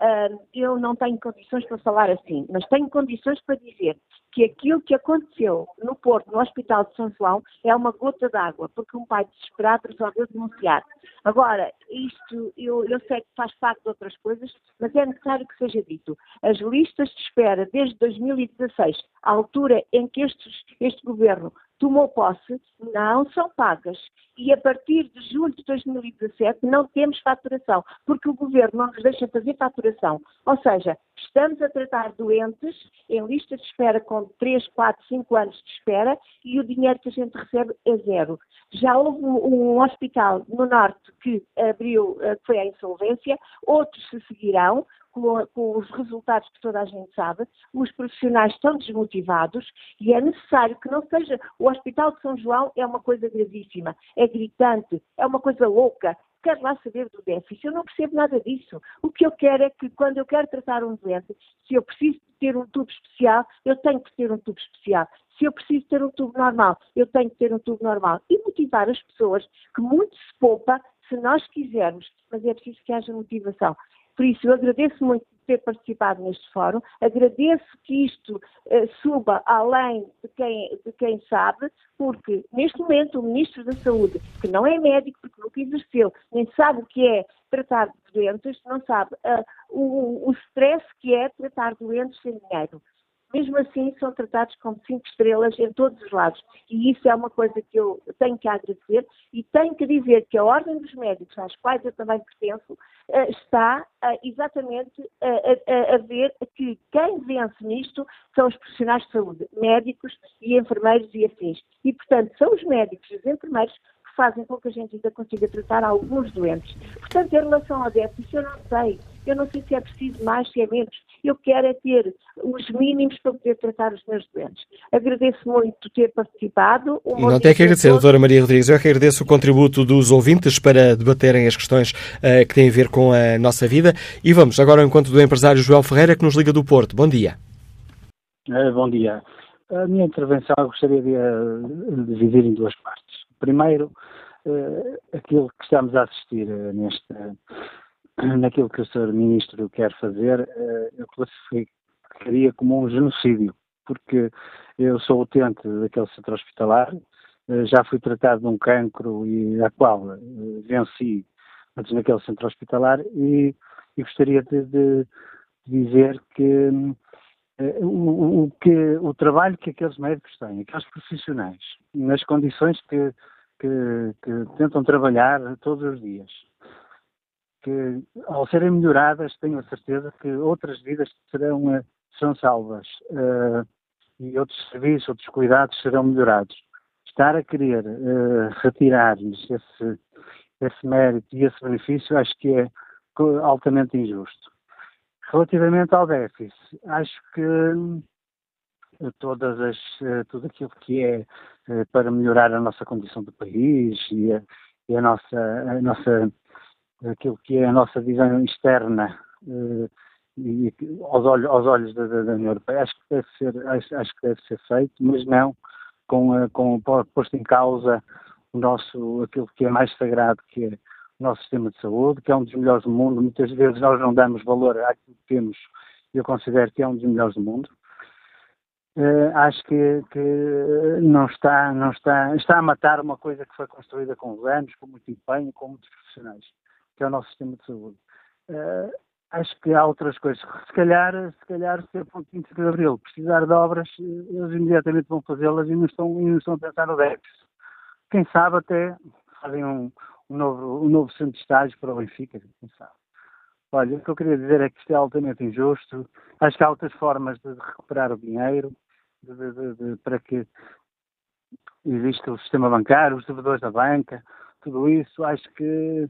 uh, eu não tenho condições para falar assim, mas tenho condições para dizer que aquilo que aconteceu no Porto, no Hospital de São João, é uma gota d'água, porque um pai desesperado resolveu denunciar. Agora, isto eu, eu sei que faz parte de outras coisas, mas é necessário que seja dito. As listas de espera desde 2016, a altura em que este, este governo tomou posse, não são pagas. E a partir de julho de 2017 não temos faturação, porque o Governo não nos deixa fazer faturação. Ou seja, estamos a tratar doentes em lista de espera com 3, 4, 5 anos de espera e o dinheiro que a gente recebe é zero. Já houve um hospital no Norte que abriu, eh, que foi à insolvência, outros se seguirão, com, com, os resultados que toda a gente sabe, os profissionais estão desmotivados e é necessário que não seja. O Hospital de São João é uma coisa gravíssima, é gritante, é uma coisa louca. Quero lá saber do déficit, eu não percebo nada disso. O que eu quero é que quando eu quero tratar um doente, se eu preciso ter um tubo especial, eu tenho que ter um tubo especial. Se eu preciso ter um tubo normal, eu tenho que ter um tubo normal. E motivar as pessoas, que muito se poupa se nós quisermos, mas é preciso que haja motivação. Por isso, eu agradeço muito ter participado neste fórum, agradeço que isto uh, suba além de quem, de quem sabe, porque neste momento o Ministro da Saúde, que não é médico, porque nunca exerceu, nem sabe o que é tratar de doentes, não sabe uh, o, o stress que é tratar doentes sem dinheiro mesmo assim são tratados como cinco estrelas em todos os lados. E isso é uma coisa que eu tenho que agradecer e tenho que dizer que a Ordem dos Médicos, às quais eu também pertenço, eh, está eh, exatamente a, a, ver que quem vence nisto são os profissionais de saúde, médicos e enfermeiros e afins. E, portanto, são os médicos e os enfermeiros que fazem com que a gente ainda consiga tratar alguns doentes. Portanto, em relação ao déficit, eu não sei. Eu não sei se é preciso mais, se é menos. Eu quero é ter os mínimos para poder tratar os meus doentes. Agradeço muito ter participado. Um não tem que agradecer, doutora Maria Rodrigues. Eu é que agradeço o contributo dos ouvintes para debaterem as questões uh, que têm a ver com a nossa vida. E vamos agora ao encontro do empresário Joel Ferreira, que nos liga do Porto. Bom dia. Uh, bom dia. A minha intervenção eu gostaria de, de dividir em duas partes. Primeiro, uh, aquilo que estamos a assistir neste naquilo que o Sr. Ministro quer fazer, eh, eu classificaria como um genocídio, porque eu sou utente daquele centro hospitalar, eh, já fui tratado de um cancro e a qual eh, venci antes naquele centro hospitalar e, e gostaria de, de, dizer que o, o, que o trabalho que aqueles médicos têm, aqueles profissionais, nas condições que, que, que tentam trabalhar todos os dias, que, ao serem melhoradas, tenho a certeza que outras vidas serão, eh, serão salvas uh, e outros serviços, outros cuidados serão melhorados. Estar a querer uh, retirar-lhes esse, esse mérito e esse benefício, acho que é altamente injusto. Relativamente ao déficit, acho que todas as, tudo aquilo que é para melhorar a nossa condição do país e a, e a nossa, a nossa aquilo que é a nossa visão externa e, aos, olhos, aos olhos da, da, União Europeia. Acho que deve ser, acho, acho que deve ser feito, mas não com, com posto em causa o nosso, aquilo que é mais sagrado, que é nosso sistema de saúde, que é um dos melhores do mundo. Muitas vezes nós não damos valor àquilo que temos, eu considero que é um dos melhores do mundo. Uh, acho que, que, não está, não está, está a matar uma coisa que foi construída com anos, com muito empenho, com muitos profissionais que é o nosso sistema de saúde. Uh, acho que há outras coisas. Se calhar, se calhar, se a ponto 25 de Abril precisar de obras, eles imediatamente vão fazê-las e não estão, e não estão a pensar no déficit. Quem sabe até fazem um, um, novo, um novo centro de estágio para o Benfica, quem sabe. Olha, o que eu queria dizer é que isto é altamente injusto. Acho que há outras formas de recuperar o dinheiro de, de, de, para que exista o sistema bancário, os devedores da banca, tudo isso. Acho que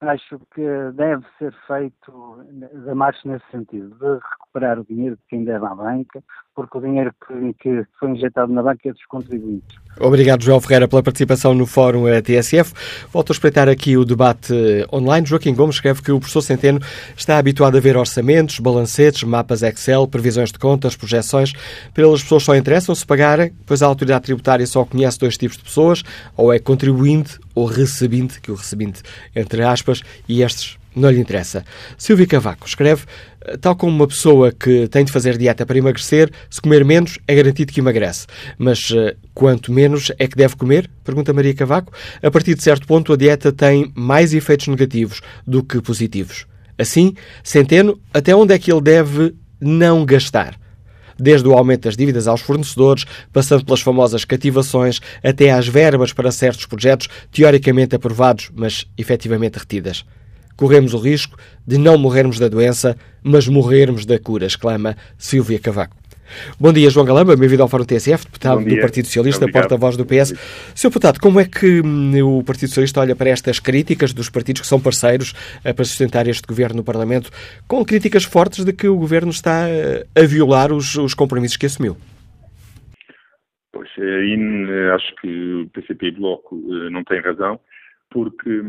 acho que deve ser feito da marcha nesse sentido, de recuperar o dinheiro de quem deve à banca, porque o dinheiro que, que foi injetado na banca é dos contribuintes. Obrigado, João Ferreira, pela participação no Fórum TSF. Volto a espreitar aqui o debate online. Joaquim Gomes escreve que o professor Centeno está habituado a ver orçamentos, balancetes, mapas Excel, previsões de contas, projeções. Para ele, as pessoas só interessam se pagarem, pois a autoridade tributária só conhece dois tipos de pessoas, ou é contribuinte ou recebinte, que o recebinte, entre aspas, e estes não lhe interessa. Silvia Cavaco escreve, tal como uma pessoa que tem de fazer dieta para emagrecer, se comer menos é garantido que emagrece. Mas uh, quanto menos é que deve comer? Pergunta Maria Cavaco. A partir de certo ponto, a dieta tem mais efeitos negativos do que positivos. Assim, Centeno, até onde é que ele deve não gastar? Desde o aumento das dívidas aos fornecedores, passando pelas famosas cativações, até às verbas para certos projetos teoricamente aprovados, mas efetivamente retidas. Corremos o risco de não morrermos da doença, mas morrermos da cura, exclama Silvia Cavaco. Bom dia, João Galamba, bem-vindo ao Fórum TSF, deputado do Partido Socialista, porta-voz do PS. Sr. deputado, como é que hum, o Partido Socialista olha para estas críticas dos partidos que são parceiros eh, para sustentar este governo no Parlamento, com críticas fortes de que o governo está eh, a violar os, os compromissos que assumiu? Pois, aí eh, acho que o PCP e Bloco não têm razão porque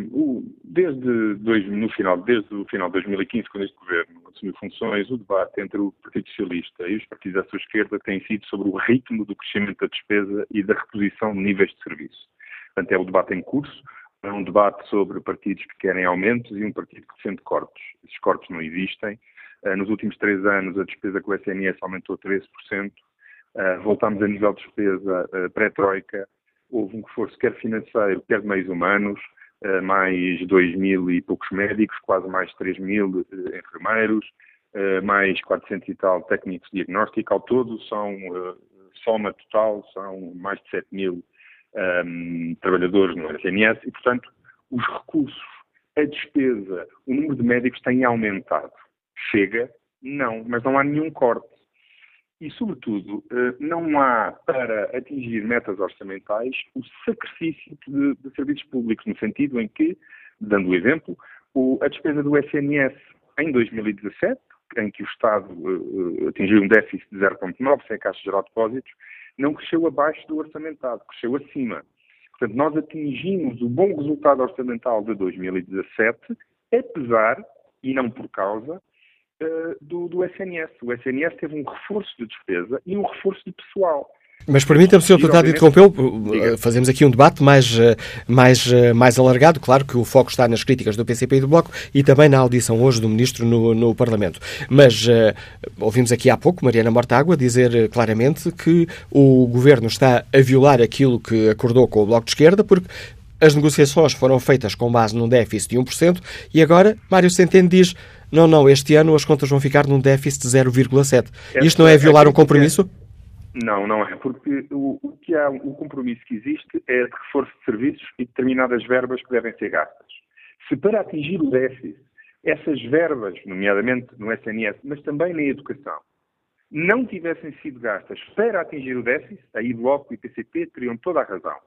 desde, dois, no final, desde o final de 2015, quando este governo assumiu funções, o debate entre o Partido Socialista e os partidos à sua esquerda tem sido sobre o ritmo do crescimento da despesa e da reposição de níveis de serviço. Portanto, é o debate em curso, é um debate sobre partidos que querem aumentos e um partido que defende cortes. Esses cortes não existem. Eh, nos últimos três anos, a despesa com o SNS aumentou 13%. Eh, voltámos a nível de despesa eh, pré-troika houve um reforço quer financeiro, quer de meios humanos, eh, mais 2 mil e poucos médicos, quase mais 3 mil eh, enfermeiros, eh, mais 400 e tal técnicos de diagnóstico. Ao todo, são, soma total, são mais de 7 mil um, ehm, trabalhadores no SNS e, portanto, os recursos, a despesa, o número de médicos tem aumentado. Chega? Não, mas não há nenhum corte e, sobretudo, eh, não há para atingir metas orçamentais o sacrifício de, de serviços públicos, no sentido em que, dando o exemplo, a despesa do SNS em 2017, em que o Estado uh, atingiu um déficit de 0,9, sem a Caixa Geral de Depósitos, não cresceu abaixo do orçamentado, cresceu acima. Portanto, nós atingimos o bom resultado orçamental de 2017, apesar, e não por causa, uh, do, do SNS. O SNS teve um reforço de despesa e um reforço de pessoal. Mas permita-me, Sr. Deputado, interrompeu, eh, fazemos aqui um debate mais, eh, mais, mais alargado. Claro que o foco está nas críticas do PCP e do Bloco e também na audição hoje do Ministro no, no Parlamento. Mas uh, ouvimos aqui há pouco Mariana Mortágua dizer claramente que o Governo está a violar aquilo que acordou com o Bloco de Esquerda, porque as negociações foram feitas com base num déficit de 1% e agora Mário Centeno diz não, não, este ano as contas vão ficar num déficit de 0,7%. Isto não é violar um compromisso? Não, não é, porque o, o, que há, o compromisso que existe é de reforço de serviços e determinadas verbas que devem ser gastas. Se para atingir o déficit, essas verbas, nomeadamente no SNS, mas também na educação, não tivessem sido gastas para atingir o déficit, aí Bloco e PCP teriam toda a razão.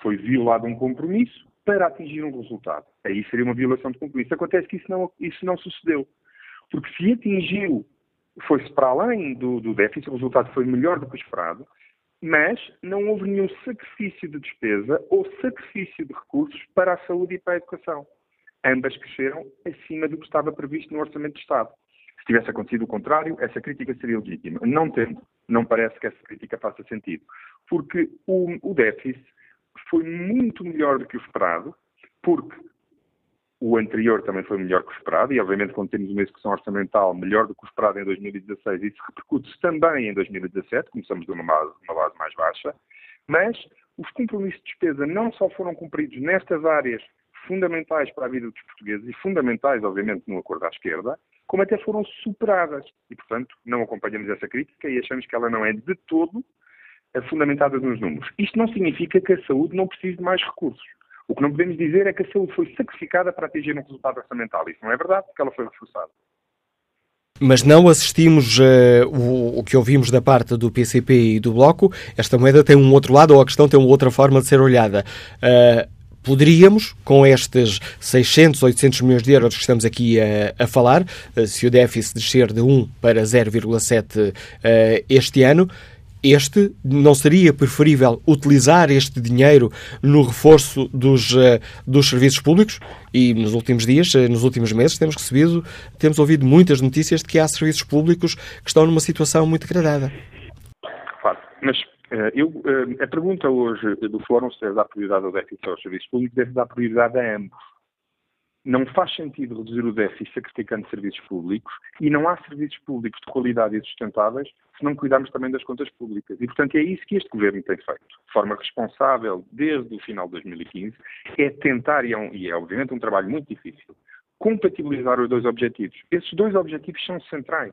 Foi violado um compromisso, para atingir um resultado. Aí seria uma violação de compromisso. Acontece que isso não, isso não sucedeu. Porque se atingiu, foi-se para além do, do déficit, o resultado foi melhor do que esperado, mas não houve nenhum sacrifício de despesa ou sacrifício de recursos para a saúde e para a educação. Ambas cresceram acima do que estava previsto no Orçamento de Estado. Se tivesse acontecido o contrário, essa crítica seria legítima. Não tendo, não parece que essa crítica faça sentido. Porque o, o déficit foi muito melhor do que o esperado, porque o anterior também foi melhor que o esperado, e obviamente quando temos uma execução orçamental melhor do que o esperado em 2016, isso repercute-se também em 2017, começamos de uma base, uma base mais baixa, mas os compromissos de despesa não só foram cumpridos nestas áreas fundamentais para a vida dos portugueses, e fundamentais, obviamente, no acordo à esquerda, como até foram superadas. E, portanto, não acompanhamos essa crítica e achamos que ela não é de todo fundamentadas nos números. Isto não significa que a saúde não precise de mais recursos. O que não podemos dizer é que a saúde foi sacrificada para atingir um resultado orçamental. Isso não é verdade, porque ela foi reforçada. Mas não assistimos uh, o, o, que ouvimos da parte do PCP e do Bloco. Esta moeda tem um outro lado, ou a questão tem uma outra forma de ser olhada. Uh, poderíamos, com estes 600, 800 milhões de euros que estamos aqui a, a falar, uh, se o déficit descer de 1 para 0,7 este ano, este não seria preferível utilizar este dinheiro no reforço dos, uh, dos serviços públicos? E nos últimos dias, uh, nos últimos meses, temos recebido, temos ouvido muitas notícias de que há serviços públicos que estão numa situação muito degradada. Claro, mas uh, eu, a pergunta hoje do Fórum se deve dar prioridade ao déficit aos serviços públicos, deve dar prioridade a ambos não faz sentido reduzir o déficit sacrificando serviços públicos e não há serviços públicos de qualidade e sustentáveis se não cuidarmos também das contas públicas. E, portanto, é isso que este governo tem feito, de forma responsável, desde o final de 2015, é tentar, e é, um, e é obviamente um trabalho muito difícil, compatibilizar os dois objetivos. Esses dois objetivos são centrais.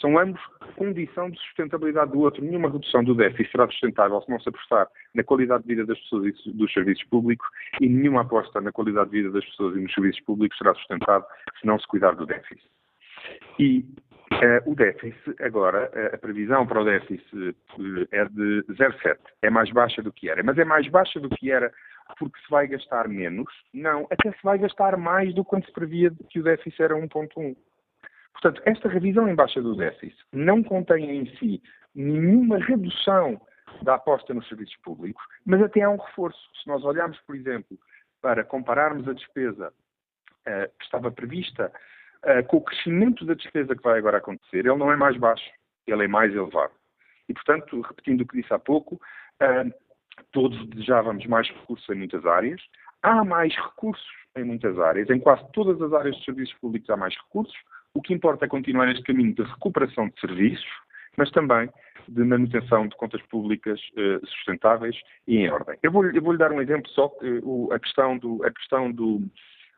São ambos condição de sustentabilidade do outro. Nenhuma redução do déficit será sustentável se não se apostar na qualidade de vida das pessoas e dos serviços públicos e nenhuma aposta na qualidade de vida das pessoas e nos serviços públicos será sustentável se não se cuidar do déficit. E o déficit, agora, uh, a previsão para o déficit uh, é de 0,7. É mais baixa do que era. Mas é mais baixa do que era porque se vai gastar menos? Não, até se vai gastar mais do que quando se previa que o déficit era 1,1. Portanto, esta revisão em baixa do déficit não contém em si nenhuma redução da aposta nos serviços públicos, mas até há um reforço. Se nós olharmos, por exemplo, para compararmos a despesa uh, que estava prevista uh, com o crescimento da despesa que vai agora acontecer, ele não é mais baixo, ele é mais elevado. E, portanto, repetindo o que disse há pouco, uh, todos desejávamos mais recursos em muitas áreas, há mais recursos em muitas áreas, em quase todas as áreas de serviços públicos há mais recursos, o que importa é continuar neste caminho de recuperação de serviços, mas também de manutenção de contas públicas uh, sustentáveis e em ordem. Eu vou-lhe vou dar um exemplo só, uh, a questão do, a questão do,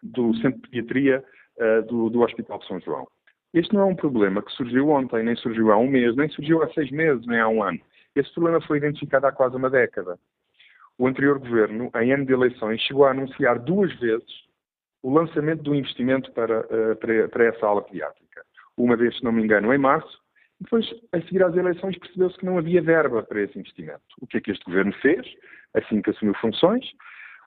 do centro de pediatria uh, do, do Hospital de São João. Este não é um problema que surgiu ontem, nem surgiu há um mês, nem surgiu há seis meses, nem há um ano. Este problema foi identificado há quase uma década. O anterior governo, em ano de eleições, chegou a anunciar duas vezes o lançamento do investimento para, uh, para, para, essa aula pediátrica. Uma vez, se não me engano, em março, depois, a seguir às eleições, percebeu-se que não havia verba para esse investimento. O que é que este governo fez, assim que assumiu funções?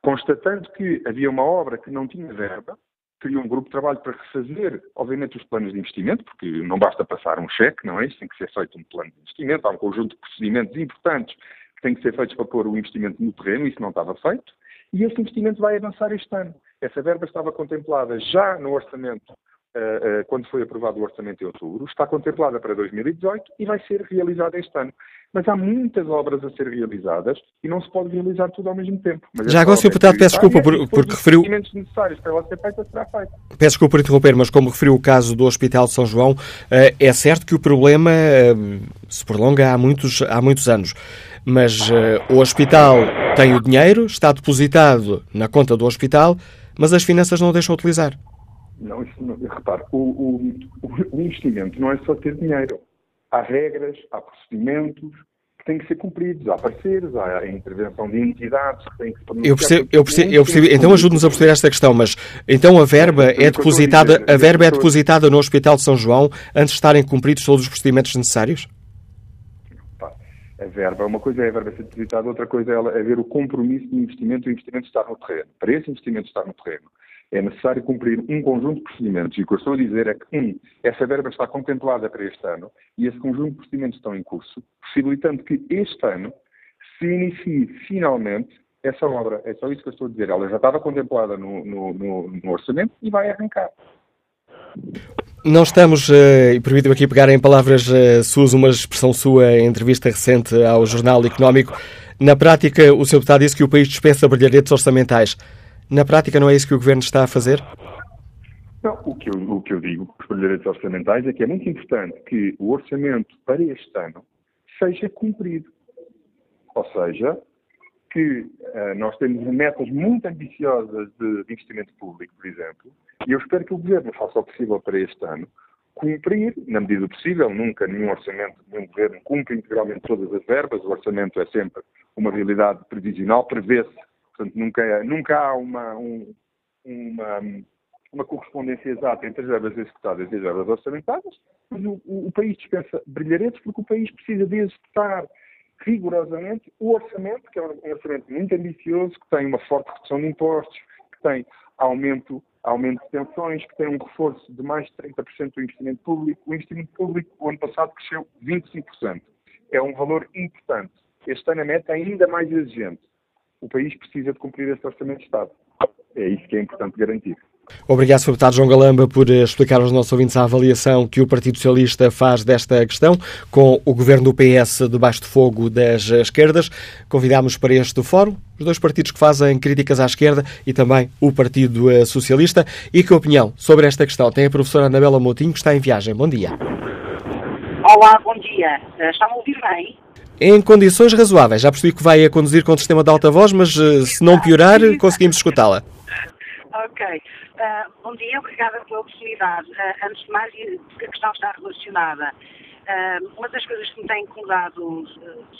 Constatando que havia uma obra que não tinha verba, criou um grupo de trabalho para refazer, obviamente, os planos de investimento, porque não basta passar um cheque, não é? Isso tem que ser feito um plano de investimento, há um conjunto de procedimentos importantes que têm que ser feitos para pôr o investimento no terreno, isso não estava feito, e este investimento vai avançar este ano. Essa verba estava contemplada já no orçamento, quando foi aprovado o orçamento em outubro, está contemplada para 2018 e vai ser realizada este ano. Mas há muitas obras a ser realizadas e não se pode realizar tudo ao mesmo tempo. Mas já agora, Sr. Deputado, peço desculpa por, porque referiu. Os necessários para ela ser feita será feita. Peço desculpa por interromper, mas como referiu o caso do Hospital de São João, uh, é certo que o problema se prolonga há muitos, há muitos anos. Mas o hospital tem o dinheiro, está depositado na conta do hospital mas as finanças não deixam utilizar. Não, isso não, repare, o, o, o, investimento não é só ter dinheiro. Há regras, há procedimentos que têm que ser cumpridos, há parceiros, há intervenção de entidades que têm que se Eu percebo, eu percebo, eu percebo. Então ajude-nos a perceber esta questão, mas então a verba é depositada, a verba é depositada no Hospital de São João antes de estarem cumpridos todos os procedimentos necessários? a verba. Uma coisa é a verba ser depositada, outra coisa é, é ver o compromisso de investimento e o investimento estar no terreno. Para esse investimento estar no terreno, é necessário cumprir um conjunto de procedimentos. E o que eu estou a dizer é que, um, essa verba está contemplada para este ano e esse conjunto de procedimentos estão em curso, possibilitando que este ano se inicie finalmente essa obra. É só isso que eu estou a dizer. Ela já estava contemplada no, no, no, no orçamento e vai arrancar. Não estamos, eh, e permito-me aqui pegar em palavras eh, suas, uma expressão sua em entrevista recente ao Jornal Económico. Na prática, o Sr. Deputado disse que o país dispensa brilharetes orçamentais. Na prática, não é isso que o Governo está a fazer? Não, o que eu, o que eu digo os brilharetes orçamentais é que é muito importante que o orçamento para este ano seja cumprido. Ou seja, que uh, nós temos metas muito ambiciosas de, de investimento público, por exemplo, e eu espero que o Governo faça o possível para este ano cumprir, na medida do possível, nunca nenhum orçamento de um Governo cumpre integralmente todas as verbas, o orçamento é sempre uma realidade previsional, prevê-se, portanto nunca, nunca há uma, um, uma, uma correspondência exata entre as verbas executadas e as verbas orçamentadas, mas o, o, o país dispensa brilharetes porque o país precisa de executar rigorosamente o orçamento, que é um orçamento muito ambicioso, que tem uma forte redução de impostos, que tem aumento aumento de pensões, que tem um reforço de mais de 30% do investimento público. O investimento público, o ano passado, cresceu 25%. É um valor importante. Este ano a meta é ainda mais exigente. O país precisa de cumprir esse orçamento de Estado. É isso que é importante garantir. Obrigado, Sr. Deputado João Galamba, por eh, explicar aos nossos ouvintes a avaliação que o Partido Socialista faz desta questão, com o governo do PS debaixo de fogo das esquerdas. Convidámos para este fórum os dois partidos que fazem críticas à esquerda e também o Partido eh, Socialista. E que opinião sobre esta questão tem a professora Anabela Moutinho, que está em viagem. Bom dia. Olá, bom dia. Eh, está-me a ouvir bem? Em condições razoáveis. Já percebi que vai a conduzir com o sistema de alta voz, mas se não piorar, conseguimos escutá-la. Ok. Uh, bom dia, obrigada pela oportunidade. Uh, antes de mais, a questão está relacionada. Uh, uma das coisas que me tem incomodado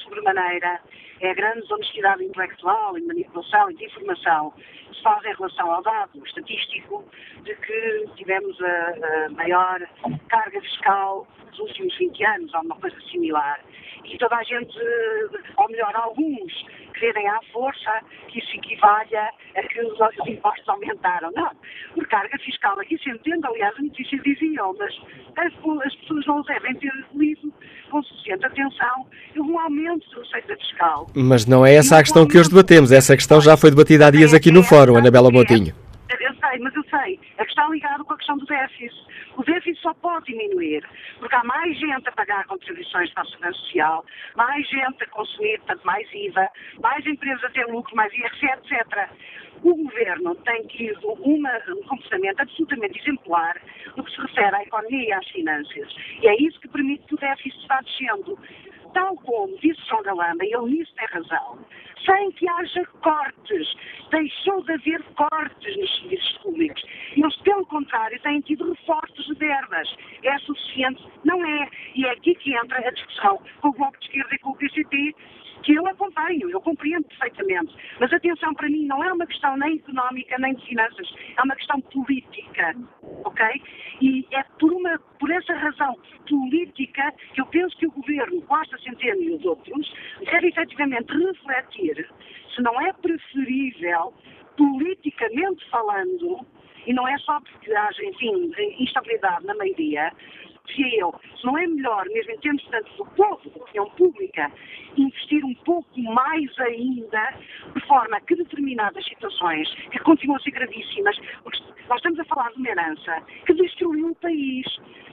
sobremaneira é a grande desonestidade intelectual e manipulação e de informação que se faz em relação ao dado estatístico de que tivemos a, a maior carga fiscal dos últimos 20 anos, ou uma coisa similar. E toda a gente, ou melhor, alguns, querem à força que isso equivalha a que os, os impostos aumentaram. Não, por carga fiscal aqui se entende, aliás, a notícia dizia, mas as, as pessoas não devem ter lido com suficiente atenção um aumento da receita fiscal. Mas não é essa a questão que hoje debatemos, essa questão já foi debatida há dias aqui no fórum, Anabela Montinho. Eu sei, mas eu sei. A questão ligada com a questão do déficit. O déficit só pode diminuir porque há mais gente a pagar contribuições para a segurança social, mais gente a consumir, portanto, mais IVA, mais empresas a ter lucro, mais IRC, etc. O governo tem tido uma, um comportamento absolutamente exemplar no que se refere à economia e às finanças. E é isso que permite que o déficit vá descendo tal como disse Galamba, e ele nisso tem razão, sem que haja cortes. Deixou de haver cortes nos serviços públicos. Eles, pelo contrário, têm tido reforços de verbas. É suficiente? Não é. E é aqui que entra a discussão com o Bloco de Esquerda e com o PCP, que eu acompanho, eu compreendo perfeitamente. Mas atenção, para mim não é uma questão nem económica nem de finanças, é uma questão política, ok? E é por, uma, por essa razão política que eu penso que o governo, Costa Centeno e os outros, deve efetivamente refletir se não é preferível, politicamente falando, e não é só porque haja, enfim, instabilidade na maioria, dizia eu, se não é melhor, mesmo em termos tanto do povo, da opinião pública, investir um pouco mais ainda, de forma que determinadas situações, que continuam a ser gravíssimas, nós estamos a falar de uma herança que destruiu o país.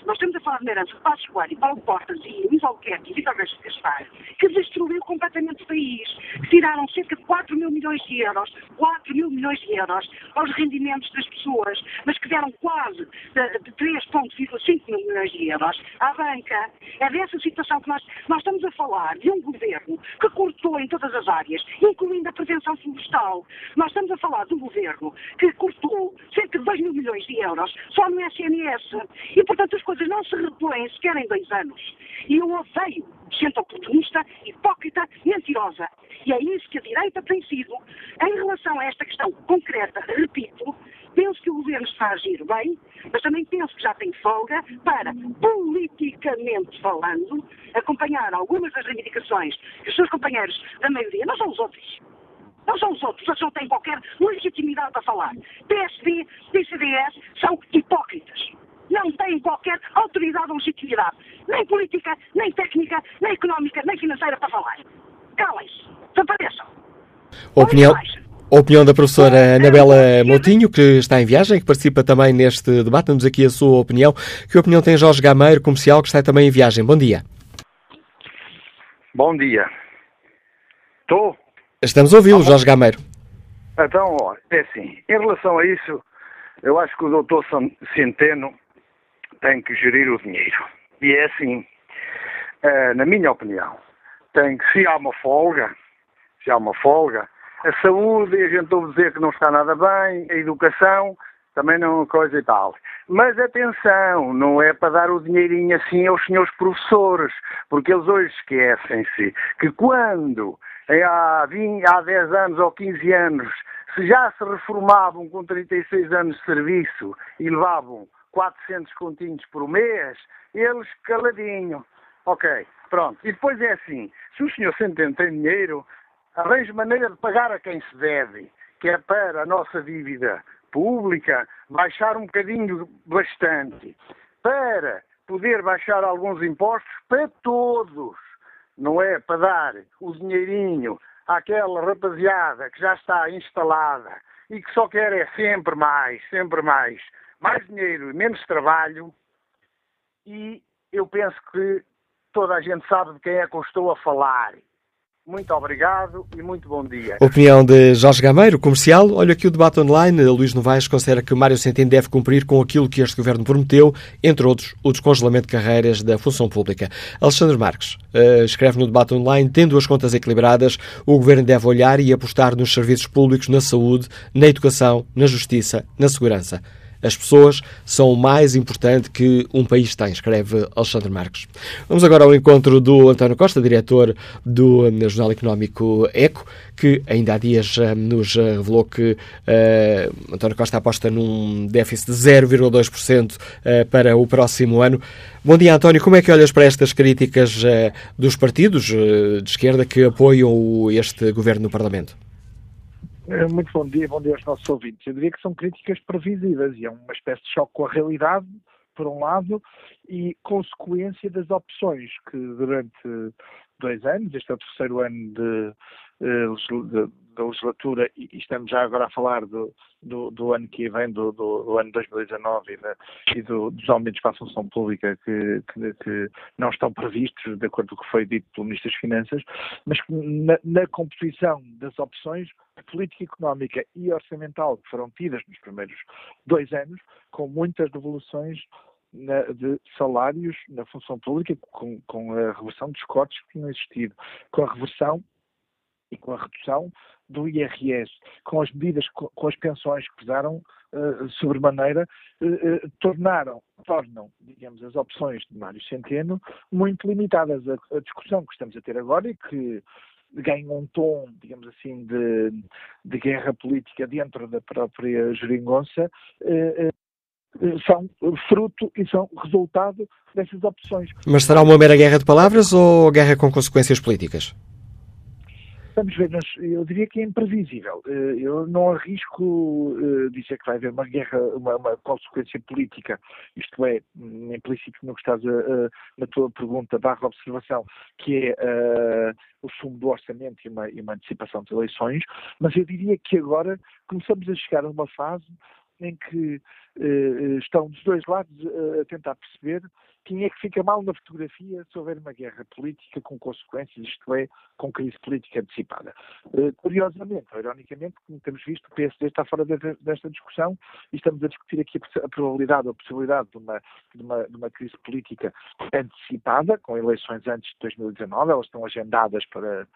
Nós estamos a falar de uma herança de Passos Coelho, Paulo Portas e Luís Albuquerque e Vitor Gaspar, que destruiu completamente o país, tiraram cerca de 4 mil milhões de euros, 4 mil milhões de euros aos rendimentos das pessoas, mas que deram quase de, de 3,5 mil milhões de euros à banca. É dessa situação que nós, nós estamos a falar de um governo que cortou em todas as áreas, incluindo a prevenção florestal. Nós estamos a falar de um governo que cortou cerca de 2 mil milhões de euros só no SNS. E, portanto, as coisas não se repõem sequer em dois anos. E eu odeio gente oportunista, hipócrita, mentirosa. E é isso que a direita tem sido. Em relação a esta questão concreta, repito, penso que o governo está a agir bem, mas também penso que já tem folga para, politicamente falando, acompanhar algumas das reivindicações que os seus companheiros da maioria, não são os outros, não são os outros, eles não têm qualquer legitimidade para falar. PSD e CDS são hipócritas. Não têm qualquer autoridade ou legitimidade, nem política, nem técnica, nem económica, nem financeira para falar. Calem-se, desapareçam. Opinião, opinião da professora Anabela Moutinho, que está em viagem, que participa também neste debate. Damos aqui a sua opinião. Que opinião tem Jorge Gameiro, comercial, que está também em viagem? Bom dia. Bom dia. Estou? Estamos a ouvi-lo, Jorge Gameiro. Então, ó, é assim, em relação a isso, eu acho que o doutor Centeno tem que gerir o dinheiro. E é assim, uh, na minha opinião, tem que, se há uma folga, se há uma folga, a saúde, a gente ouve dizer que não está nada bem, a educação, também não coisa e tal. Mas atenção, não é para dar o dinheirinho assim aos senhores professores, porque eles hoje esquecem-se que quando há, 20, há 10 anos ou 15 anos, se já se reformavam com 36 anos de serviço e levavam 400 continhos por mês, eles caladinho. Ok, pronto. E depois é assim, se o senhor Centeno tem dinheiro, arranje maneira de pagar a quem se deve, que é para a nossa dívida pública baixar um bocadinho bastante, para poder baixar alguns impostos para todos não é para dar o dinheirinho àquela rapaziada que já está instalada e que só quer é sempre mais, sempre mais, mais dinheiro e menos trabalho. E eu penso que toda a gente sabe de quem é que eu estou a falar. Muito obrigado e muito bom dia. Opinião de Jorge Gameiro, comercial. Olha aqui o debate online. Luís Novaes considera que Mário Centeno deve cumprir com aquilo que este governo prometeu, entre outros, o descongelamento de carreiras da função pública. Alexandre Marques uh, escreve no debate online: tendo as contas equilibradas, o governo deve olhar e apostar nos serviços públicos, na saúde, na educação, na justiça, na segurança. As pessoas são o mais importante que um país tem, escreve Alexandre Marques. Vamos agora ao encontro do António Costa, diretor do Jornal Económico ECO, que ainda há dias eh, nos revelou que uh, António Costa aposta num déficit de 0,2% uh, para o próximo ano. Bom dia, António. Como é que olhas para estas críticas uh, dos partidos de esquerda que apoiam este governo no Parlamento? Eh, muito bom dia, bom dia aos nossos ouvintes. Eu diria que são críticas previsíveis e é uma espécie de choque com a realidade, por um lado, e consequência das opções que durante dois anos, este é o terceiro ano de, eh, de, da legislatura e, estamos já agora a falar do, do, do ano que vem, do, do, do ano 2019 e, da, e dos aumentos para a função pública que, que, que, não estão previstos, de acordo com o que foi dito pelo Ministro das Finanças, mas na, na composição das opções, política económica e orçamental que foram tidas nos primeiros dois anos, com muitas devoluções de salários na função pública, com, com, a reversão dos cortes que tinham existido, com a reversão e com a redução do IRS, com as medidas, com as pensões que pesaram uh, sobremaneira, uh, uh, tornaram, tornam, digamos, as opções de Mário Centeno muito limitadas. A, a, discussão que estamos a ter agora e que ganha um tom, digamos assim, de, de guerra política dentro da própria geringonça, são fruto e são resultado dessas opções. Mas será uma mera guerra de palavras ou guerra com consequências políticas? Vamos ver, eu diria que é imprevisível. Eh, eu não arrisco eh, dizer que vai haver uma guerra, uma, uma consequência política, isto é, hum, implícito no que estás a, na tua pergunta barra observação, que é uh, o sumo do orçamento e uma, e uma antecipação de eleições, mas eu diria que agora começamos a chegar a uma fase em que uh, estão dos dois lados uh, a tentar perceber quem é que fica mal na fotografia se houver uma guerra política com consequências, isto é, com crise política antecipada. Uh, curiosamente, ou ironicamente, como temos visto, o PSD está fora de, desta discussão e estamos a discutir aqui a, a probabilidade ou a possibilidade de uma, de, uma, de uma crise política antecipada, com eleições antes de 2019, elas estão agendadas para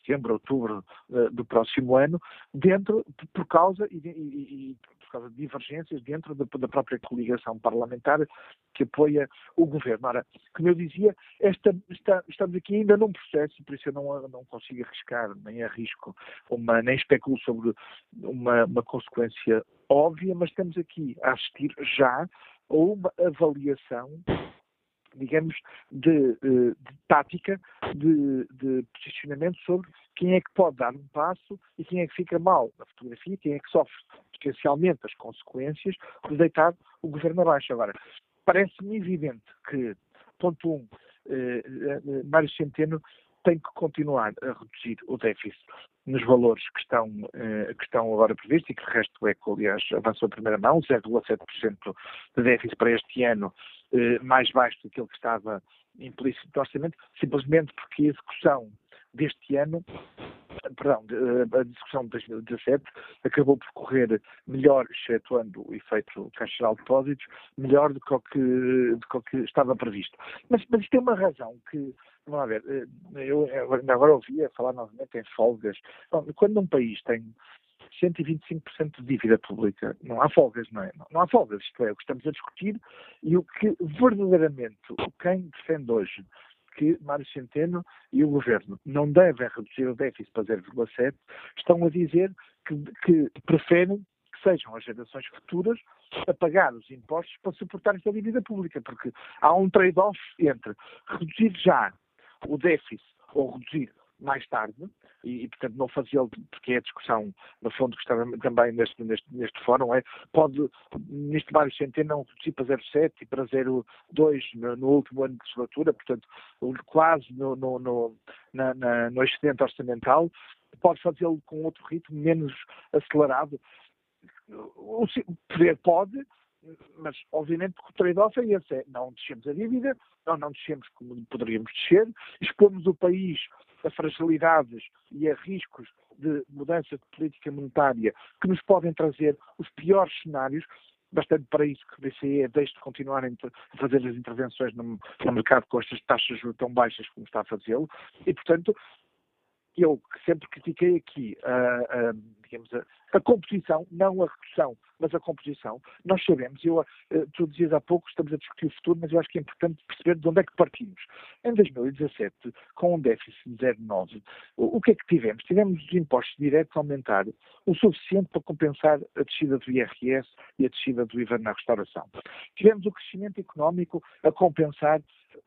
setembro, outubro uh, do próximo ano, dentro, por causa e, e, e por causa de divergências dentro da, da, própria coligação parlamentar que apoia o governo. Ora, como eu dizia, esta, está, estamos aqui ainda num processo, por isso eu não, não consigo arriscar, nem arrisco, uma, nem especulo sobre uma, uma consequência óbvia, mas estamos aqui a assistir já a uma avaliação digamos, de, de, de tática, de, de, posicionamento sobre quem é que pode dar um passo e quem é que fica mal na fotografia, quem é que sofre potencialmente as consequências de deitar o governo abaixo. Agora, parece-me evidente que, ponto um, eh, eh, Mário Centeno tem que continuar a reduzir o déficit nos valores que estão, eh, que estão agora previstos e que o resto do ECO, aliás, avançou a primeira mão, 0,7% de déficit para este ano, eh, mais baixo do que ele que estava implícito no orçamento, simplesmente porque a execução deste ano perdão, a discussão de 2017 acabou por correr melhor, excetuando o efeito Caixa Geral de Depósitos, melhor do que o que, do que, estava previsto. Mas, mas isto tem uma razão que, vamos ver, eh, eu agora ouvia falar novamente em folgas. Bom, quando um país tem 125% de dívida pública. Não há folgas, não é? Não, há folgas, isto é o que estamos a discutir e o que verdadeiramente quem defende hoje que Mário Centeno e o Governo não devem reduzir o déficit para 0,7, estão a dizer que, que preferem que sejam as gerações futuras a pagar os impostos para suportar esta dívida pública, porque há um trade-off entre reduzir já o déficit ou reduzir mais tarde, e, e, portanto não fazê-lo, porque é a discussão, no fundo, que estava também neste, neste, neste fórum, é, pode, neste Mário Centeno, não reduzir para 0,7 e para 0,2 no, no, último ano de legislatura, portanto, quase no, no, no, na, na, no excedente orçamental, pode fazê-lo com outro ritmo, menos acelerado. O poder pode, mas obviamente o trade-off é esse, é não descemos a dívida, não, não descemos como poderíamos descer, expomos o país a fragilidades e a riscos de mudança de política monetária que nos podem trazer os piores cenários, bastante para isso que o BCE deixe de continuarem a fazer as intervenções no mercado com estas taxas tão baixas como está a fazê-lo, e portanto eu sempre critiquei aqui a, a digamos, a, a, composição, não a redução, mas a composição. Nós sabemos, eu, tu dizias há pouco, estamos a discutir o futuro, mas eu acho que é importante perceber de onde é que partimos. Em 2017, com um déficit de 0,9, o, o que é que tivemos? Tivemos os impostos diretos a aumentar o suficiente para compensar a descida do IRS e a descida do IVA na restauração. Tivemos o crescimento económico a compensar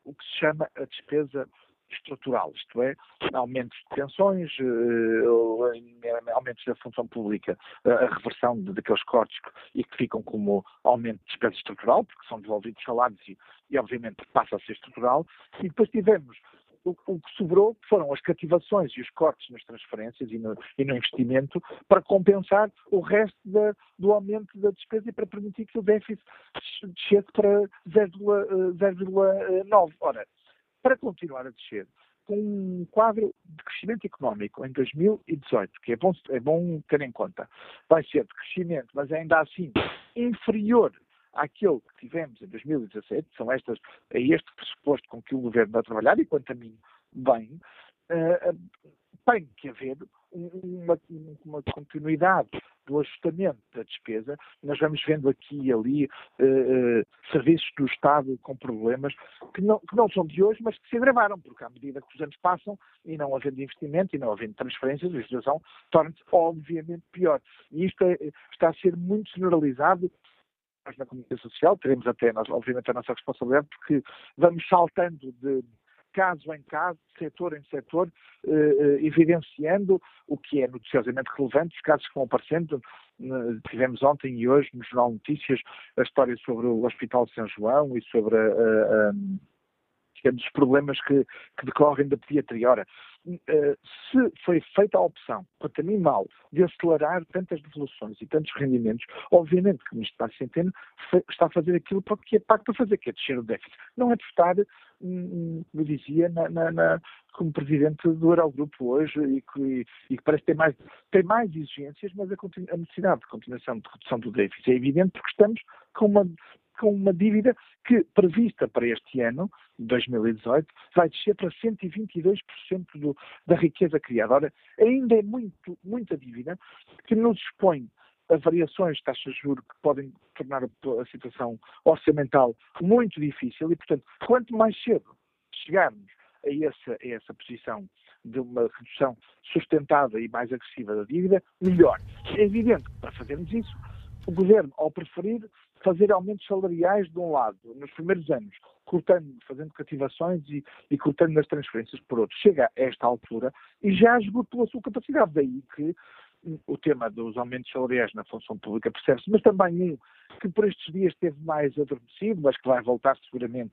o que se chama a despesa estrutural, isto é, aumentos de pensões, uh, aumentos da função pública, uh, a reversão daqueles cortes e que ficam como aumento de despesa estrutural, porque são devolvidos salários e, e obviamente passa a ser estrutural, e depois tivemos o, que sobrou foram as cativações e os cortes nas transferências e no, e no investimento para compensar o resto da, do aumento da despesa e para permitir que o déficit descesse para 0,9. Ora, para continuar a descer, com um quadro de crescimento económico em 2018, que é bom, é bom ter em conta, vai ser de crescimento, mas ainda assim inferior àquele que tivemos em 2017, são estas, é este pressuposto com que o governo vai trabalhar, e quanto a mim, bem, uh, tem que haver uma, uma, continuidade do ajustamento da despesa. Nós vamos vendo aqui e ali uh, uh, serviços do Estado com problemas que não, que não são de hoje, mas que se agravaram, porque à medida que os anos passam e não havendo investimento e não havendo transferências, a situação torna-se obviamente pior. E isto é, está a ser muito generalizado nós na comunicação social teremos até, nós, obviamente, a nossa responsabilidade, porque vamos saltando de caso em caso, setor em setor, eh, eh, evidenciando o que é noticiosamente relevante, os casos que vão aparecendo. Tivemos ontem e hoje no Jornal Notícias a história sobre o Hospital de São João e sobre a, a, a digamos, os problemas que, que decorrem da pediatria. Ora, uh, se foi feita a opção, quanto a mim mal, de acelerar tantas devoluções e tantos rendimentos, obviamente que o Ministro da Centeno está a fazer aquilo para que é pago para fazer, que é descer o déficit. Não é de estar, hum, como dizia, na, na, na, como Presidente do Eurogrupo hoje e que, e que parece ter mais, tem mais exigências, mas a, a necessidade de continuação de redução do déficit é evidente porque estamos com uma com uma dívida que, prevista para este ano, 2018, vai descer para 122% do, da riqueza criada. Ora, ainda é muito, muita dívida que nos expõe a variações de taxas de juros que podem tornar a, a situação orçamental muito difícil e, portanto, quanto mais cedo chegarmos a essa, a essa posição de uma redução sustentada e mais agressiva da dívida, melhor. É evidente que para fazermos isso, o Governo, ao preferir fazer aumentos salariais de um lado, nos primeiros anos, cortando, fazendo cativações e, e cortando nas transferências por outro, chega a esta altura e já esgotou a sua capacidade. Daí que o tema dos aumentos salariais na função pública percebe-se, mas também um que por estes dias esteve mais adormecido, mas que vai voltar seguramente,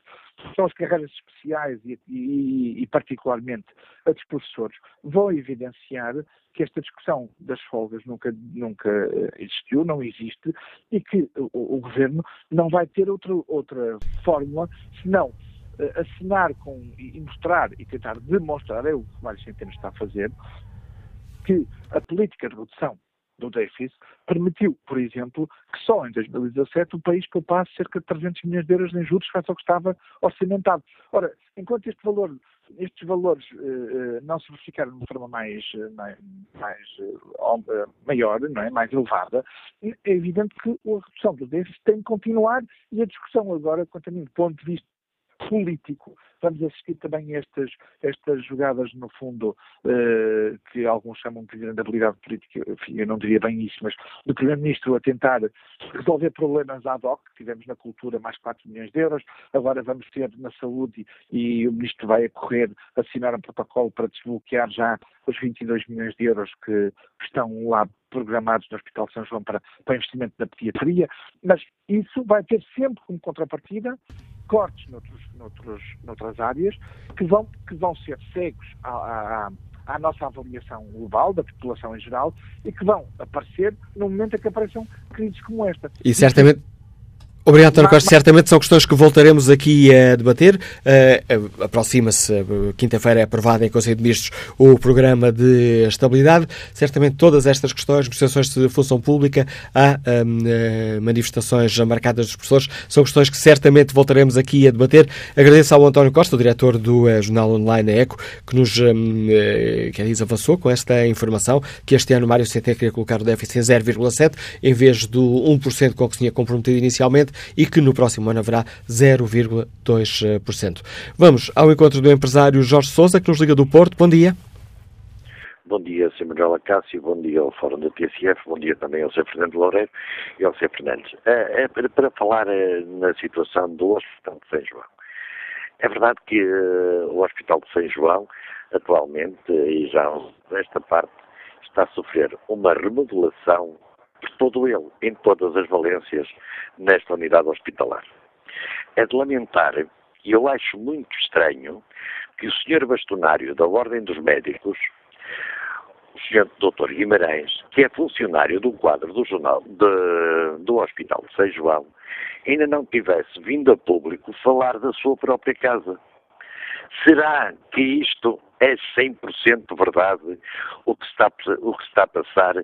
são as carreiras especiais e, e, e particularmente a dos professores, vão evidenciar que esta discussão das folgas nunca, nunca eh, existiu, não existe, e que o, o Governo não vai ter outra, outra fórmula senão uh, assinar com, e mostrar e tentar demonstrar, é o que Mário Centeno está a fazer, que a política de redução do déficit permitiu, por exemplo, que só em 2017 o país poupasse cerca de 300 milhões de euros em juros face ao que estava orçamentado. Ora, enquanto este valor, estes valores uh, não se verificaram de uma forma mais, eh, mais, uh, maior, não é? mais elevada, é evidente que a redução do déficit tem que continuar e a discussão agora, quanto a mim, do ponto de vista político. Vamos assistir também a estas, estas jogadas, no fundo, uh, que alguns chamam de grande habilidade política, enfim, eu não diria bem isso, mas do Primeiro-Ministro a tentar resolver problemas ad hoc, tivemos na cultura mais 4 milhões de euros, agora vamos ter na saúde e, e o Ministro vai a correr assinar um protocolo para desbloquear já os 22 milhões de euros que, que estão lá programados no Hospital São João para, para investimento na pediatria, mas isso vai ter sempre como contrapartida cortes noutros, noutros, noutras áreas que vão, que vão ser cegos à, à, à, nossa avaliação global da população em geral e que vão aparecer no momento em que apareçam crises como esta. E certamente. Obrigado, António Costa. Certamente são questões que voltaremos aqui a debater. Uh, Aproxima-se, uh, quinta-feira é aprovado em Conselho de Ministros o Programa de Estabilidade. Certamente todas estas questões, negociações de função pública, há uh, manifestações marcadas dos professores, são questões que certamente voltaremos aqui a debater. Agradeço ao António Costa, o diretor do Jornal Online ECO, que nos um, que diz, avançou com esta informação, que este ano Mário Centeno queria colocar o déficit em 0,7, em vez do 1% com que se tinha comprometido inicialmente, e que no próximo ano haverá 0,2%. Vamos ao encontro do empresário Jorge Sousa, que nos liga do Porto. Bom dia. Bom dia, Sr. Manuel Acácio, bom dia ao Fórum da TSF, bom dia também ao Sr. Fernando Loureiro e ao Sr. Fernandes. É, é para falar é, na situação do Hospital de São João. É verdade que uh, o Hospital de São João, atualmente, e já esta parte, está a sofrer uma remodelação por todo ele, em todas as valências, nesta unidade hospitalar. É de lamentar, e eu acho muito estranho, que o senhor bastonário da Ordem dos Médicos, o senhor Dr. Guimarães, que é funcionário do quadro do jornal de, do Hospital de São João, ainda não tivesse vindo a público falar da sua própria casa. Será que isto é 100% verdade o que, está, o que está a passar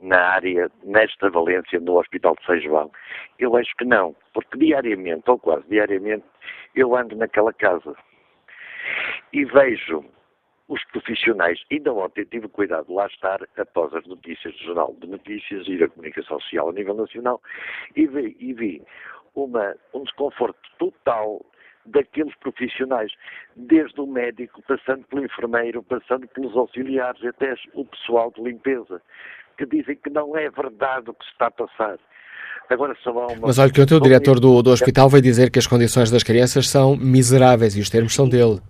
na área, nesta Valência, no Hospital de São João? Eu acho que não, porque diariamente, ou quase diariamente, eu ando naquela casa e vejo os profissionais, ainda ontem tive cuidado de lá estar após as notícias do Jornal de Notícias e da Comunicação Social a nível nacional e vi, e vi uma, um desconforto total daqueles profissionais, desde o médico, passando pelo enfermeiro, passando pelos auxiliares, até o pessoal de limpeza, que dizem que não é verdade o que se está a passar. Agora só há uma... Mas olha que o teu diretor do, do hospital vai dizer que as condições das crianças são miseráveis e os termos são dele.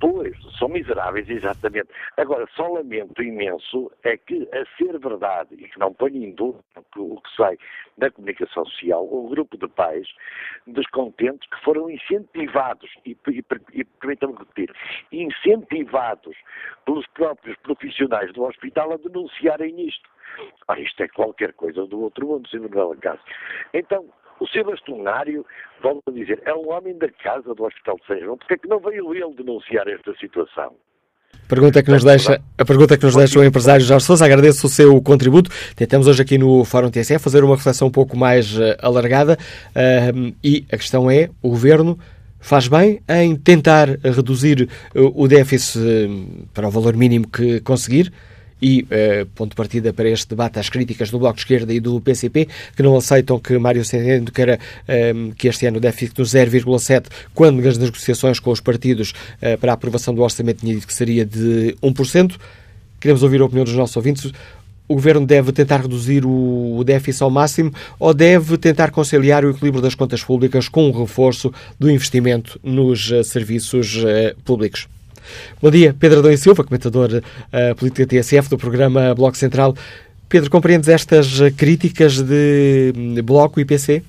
Pois, são miseráveis, exatamente. Agora, só lamento imenso é que, a ser verdade, e que não ponho em dúvida o que sai na comunicação social, um grupo de pais descontentes que foram incentivados, e, e, e permitam-me repetir, incentivados pelos próprios profissionais do hospital a denunciarem isto. Ah, isto é qualquer coisa do outro mundo, Sr. Manuel Acácio. Então, o seu bastonário, volto a dizer, é um homem da casa do Hospital de São João. Porque é que não veio ele denunciar esta situação? Pergunta que nos deixa, a pergunta que nos deixa o empresário Jorge Sousa, agradeço o seu contributo. Tentamos hoje aqui no Fórum TSE fazer uma reflexão um pouco mais uh, alargada uh, e a questão é, o Governo faz bem em tentar reduzir uh, o déficit para o valor mínimo que conseguir, e uh, ponto de partida para este debate as críticas do Bloco de Esquerda e do PCP, que não aceitam que Mário Centeno queira uh, que este ano o déficit do 0,7, quando nas negociações com os partidos uh, para a aprovação do orçamento tinha dito que seria de 1%. Queremos ouvir a opinião dos nossos ouvintes. O Governo deve tentar reduzir o déficit ao máximo ou deve tentar conciliar o equilíbrio das contas públicas com o reforço do investimento nos serviços públicos? Bom dia, Pedro Adão e Silva, comentador uh, política TSF do programa Bloco Central. Pedro, compreendes estas críticas de Bloco e PC?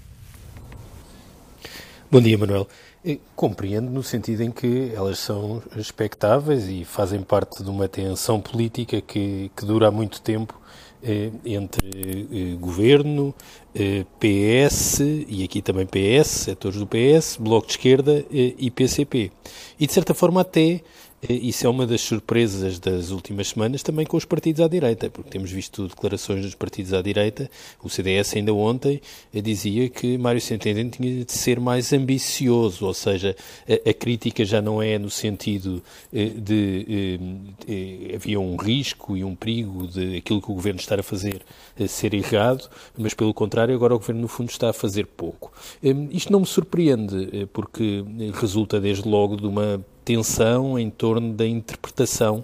Bom dia, Manuel. Eh, compreendo no sentido em que elas são expectáveis e fazem parte de uma tensão política que, que dura há muito tempo eh, entre eh, governo, eh, PS e aqui também PS, setores do PS, Bloco de Esquerda eh, e PCP. E de certa forma até isso é uma das surpresas das últimas semanas também com os partidos à direita, porque temos visto declarações dos partidos à direita. O CDS ainda ontem eh, dizia que Mário Centeno tinha de ser mais ambicioso, ou seja, a, a crítica já não é no sentido eh, de, de, eh, de, havia um risco e um perigo de aquilo que o governo está a fazer ser errado, mas pelo contrário agora o governo no fundo está a fazer pouco. Isto não me surpreende, porque resulta desde logo de uma tensão em torno da interpretação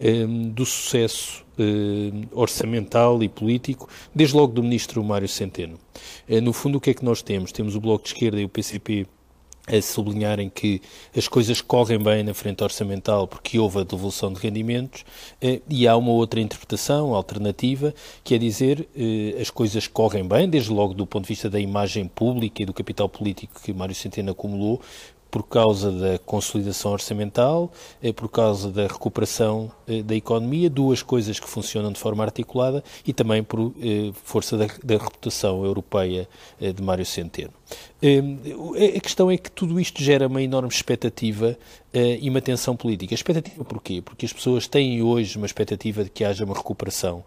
eh, do sucesso eh, orçamental e político, desde logo do ministro Mário Centeno. Eh, no fundo, o que é que nós temos? Temos o Bloco de Esquerda e o PCP a sublinharem que as coisas correm bem na frente orçamental porque houve a devolução de rendimentos eh, e há uma outra interpretação alternativa que é dizer eh, as coisas correm bem, desde logo do ponto de vista da imagem pública e do capital político que Mário Centeno acumulou, por causa da consolidação orçamental, por causa da recuperação da economia, duas coisas que funcionam de forma articulada e também por força da, reputação europeia de Mário Centeno. A questão é que tudo isto gera uma enorme expectativa e uma tensão política. Expectativa porquê? Porque as pessoas têm hoje uma expectativa de que haja uma recuperação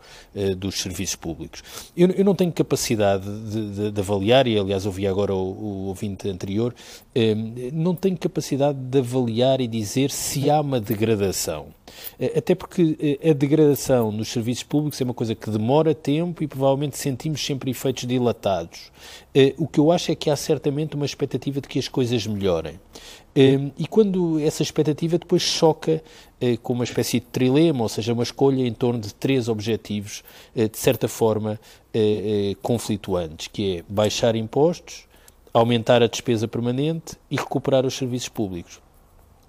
dos serviços públicos. Eu, não tenho capacidade de, de, de, avaliar, e aliás ouvi agora o, o ouvinte anterior, não tenho capacidade de avaliar e dizer se há uma degradação. Até porque a degradação nos serviços públicos é uma coisa que demora tempo e provavelmente sentimos sempre efeitos dilatados. O que eu acho é que há certamente uma expectativa de que as coisas melhorem. E quando essa expectativa depois choca com uma espécie de trilema, ou seja, uma escolha em torno de três objetivos, de certa forma, conflituantes, que é baixar impostos, aumentar a despesa permanente e recuperar os serviços públicos.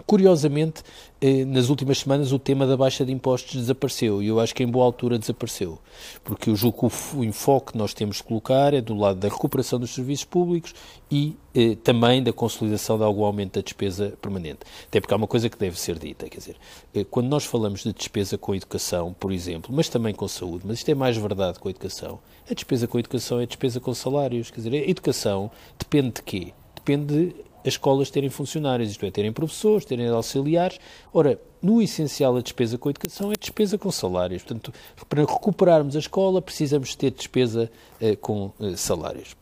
Curiosamente, eh, nas últimas semanas o tema da baixa de impostos desapareceu e eu acho que em boa altura desapareceu, porque eu julgo que o enfoque que nós temos de colocar é do lado da recuperação dos serviços públicos e eh, também da consolidação de algum aumento da despesa permanente. Até porque há uma coisa que deve ser dita, quer dizer, eh, quando nós falamos de despesa com educação, por exemplo, mas também com saúde, mas isto é mais verdade com a educação, a despesa com a educação é despesa com salários, quer dizer, a educação depende de quê? Depende de as escolas terem funcionários, isto é, terem professores, terem auxiliares. Ora, no essencial, a despesa com a educação é despesa com salários. Portanto, para recuperarmos a escola, precisamos ter despesa eh, com eh, salários.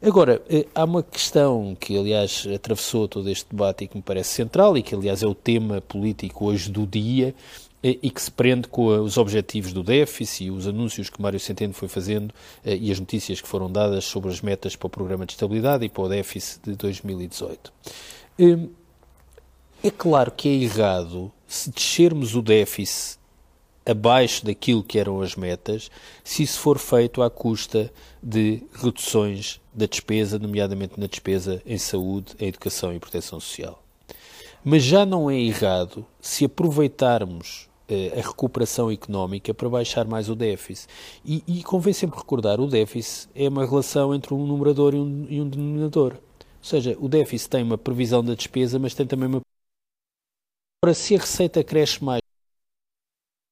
Agora, eh, há uma questão que, aliás, atravessou todo este debate e que me parece central e que, aliás, é o tema político hoje do dia, e que se prende com os objetivos do déficit e os anúncios que Mário Centeno foi fazendo eh, e as notícias que foram dadas sobre as metas para o Programa de Estabilidade e para o déficit de 2018. Hum, é claro que é errado se descermos o déficit abaixo daquilo que eram as metas, se isso for feito à custa de reduções da despesa, nomeadamente na despesa em saúde, em educação e proteção social. Mas já não é errado se aproveitarmos a recuperação económica para baixar mais o déficit. E, e convém sempre recordar, o déficit é uma relação entre um numerador e um, e um denominador. Ou seja, o déficit tem uma previsão da despesa, mas tem também uma. Ora, se a receita cresce mais,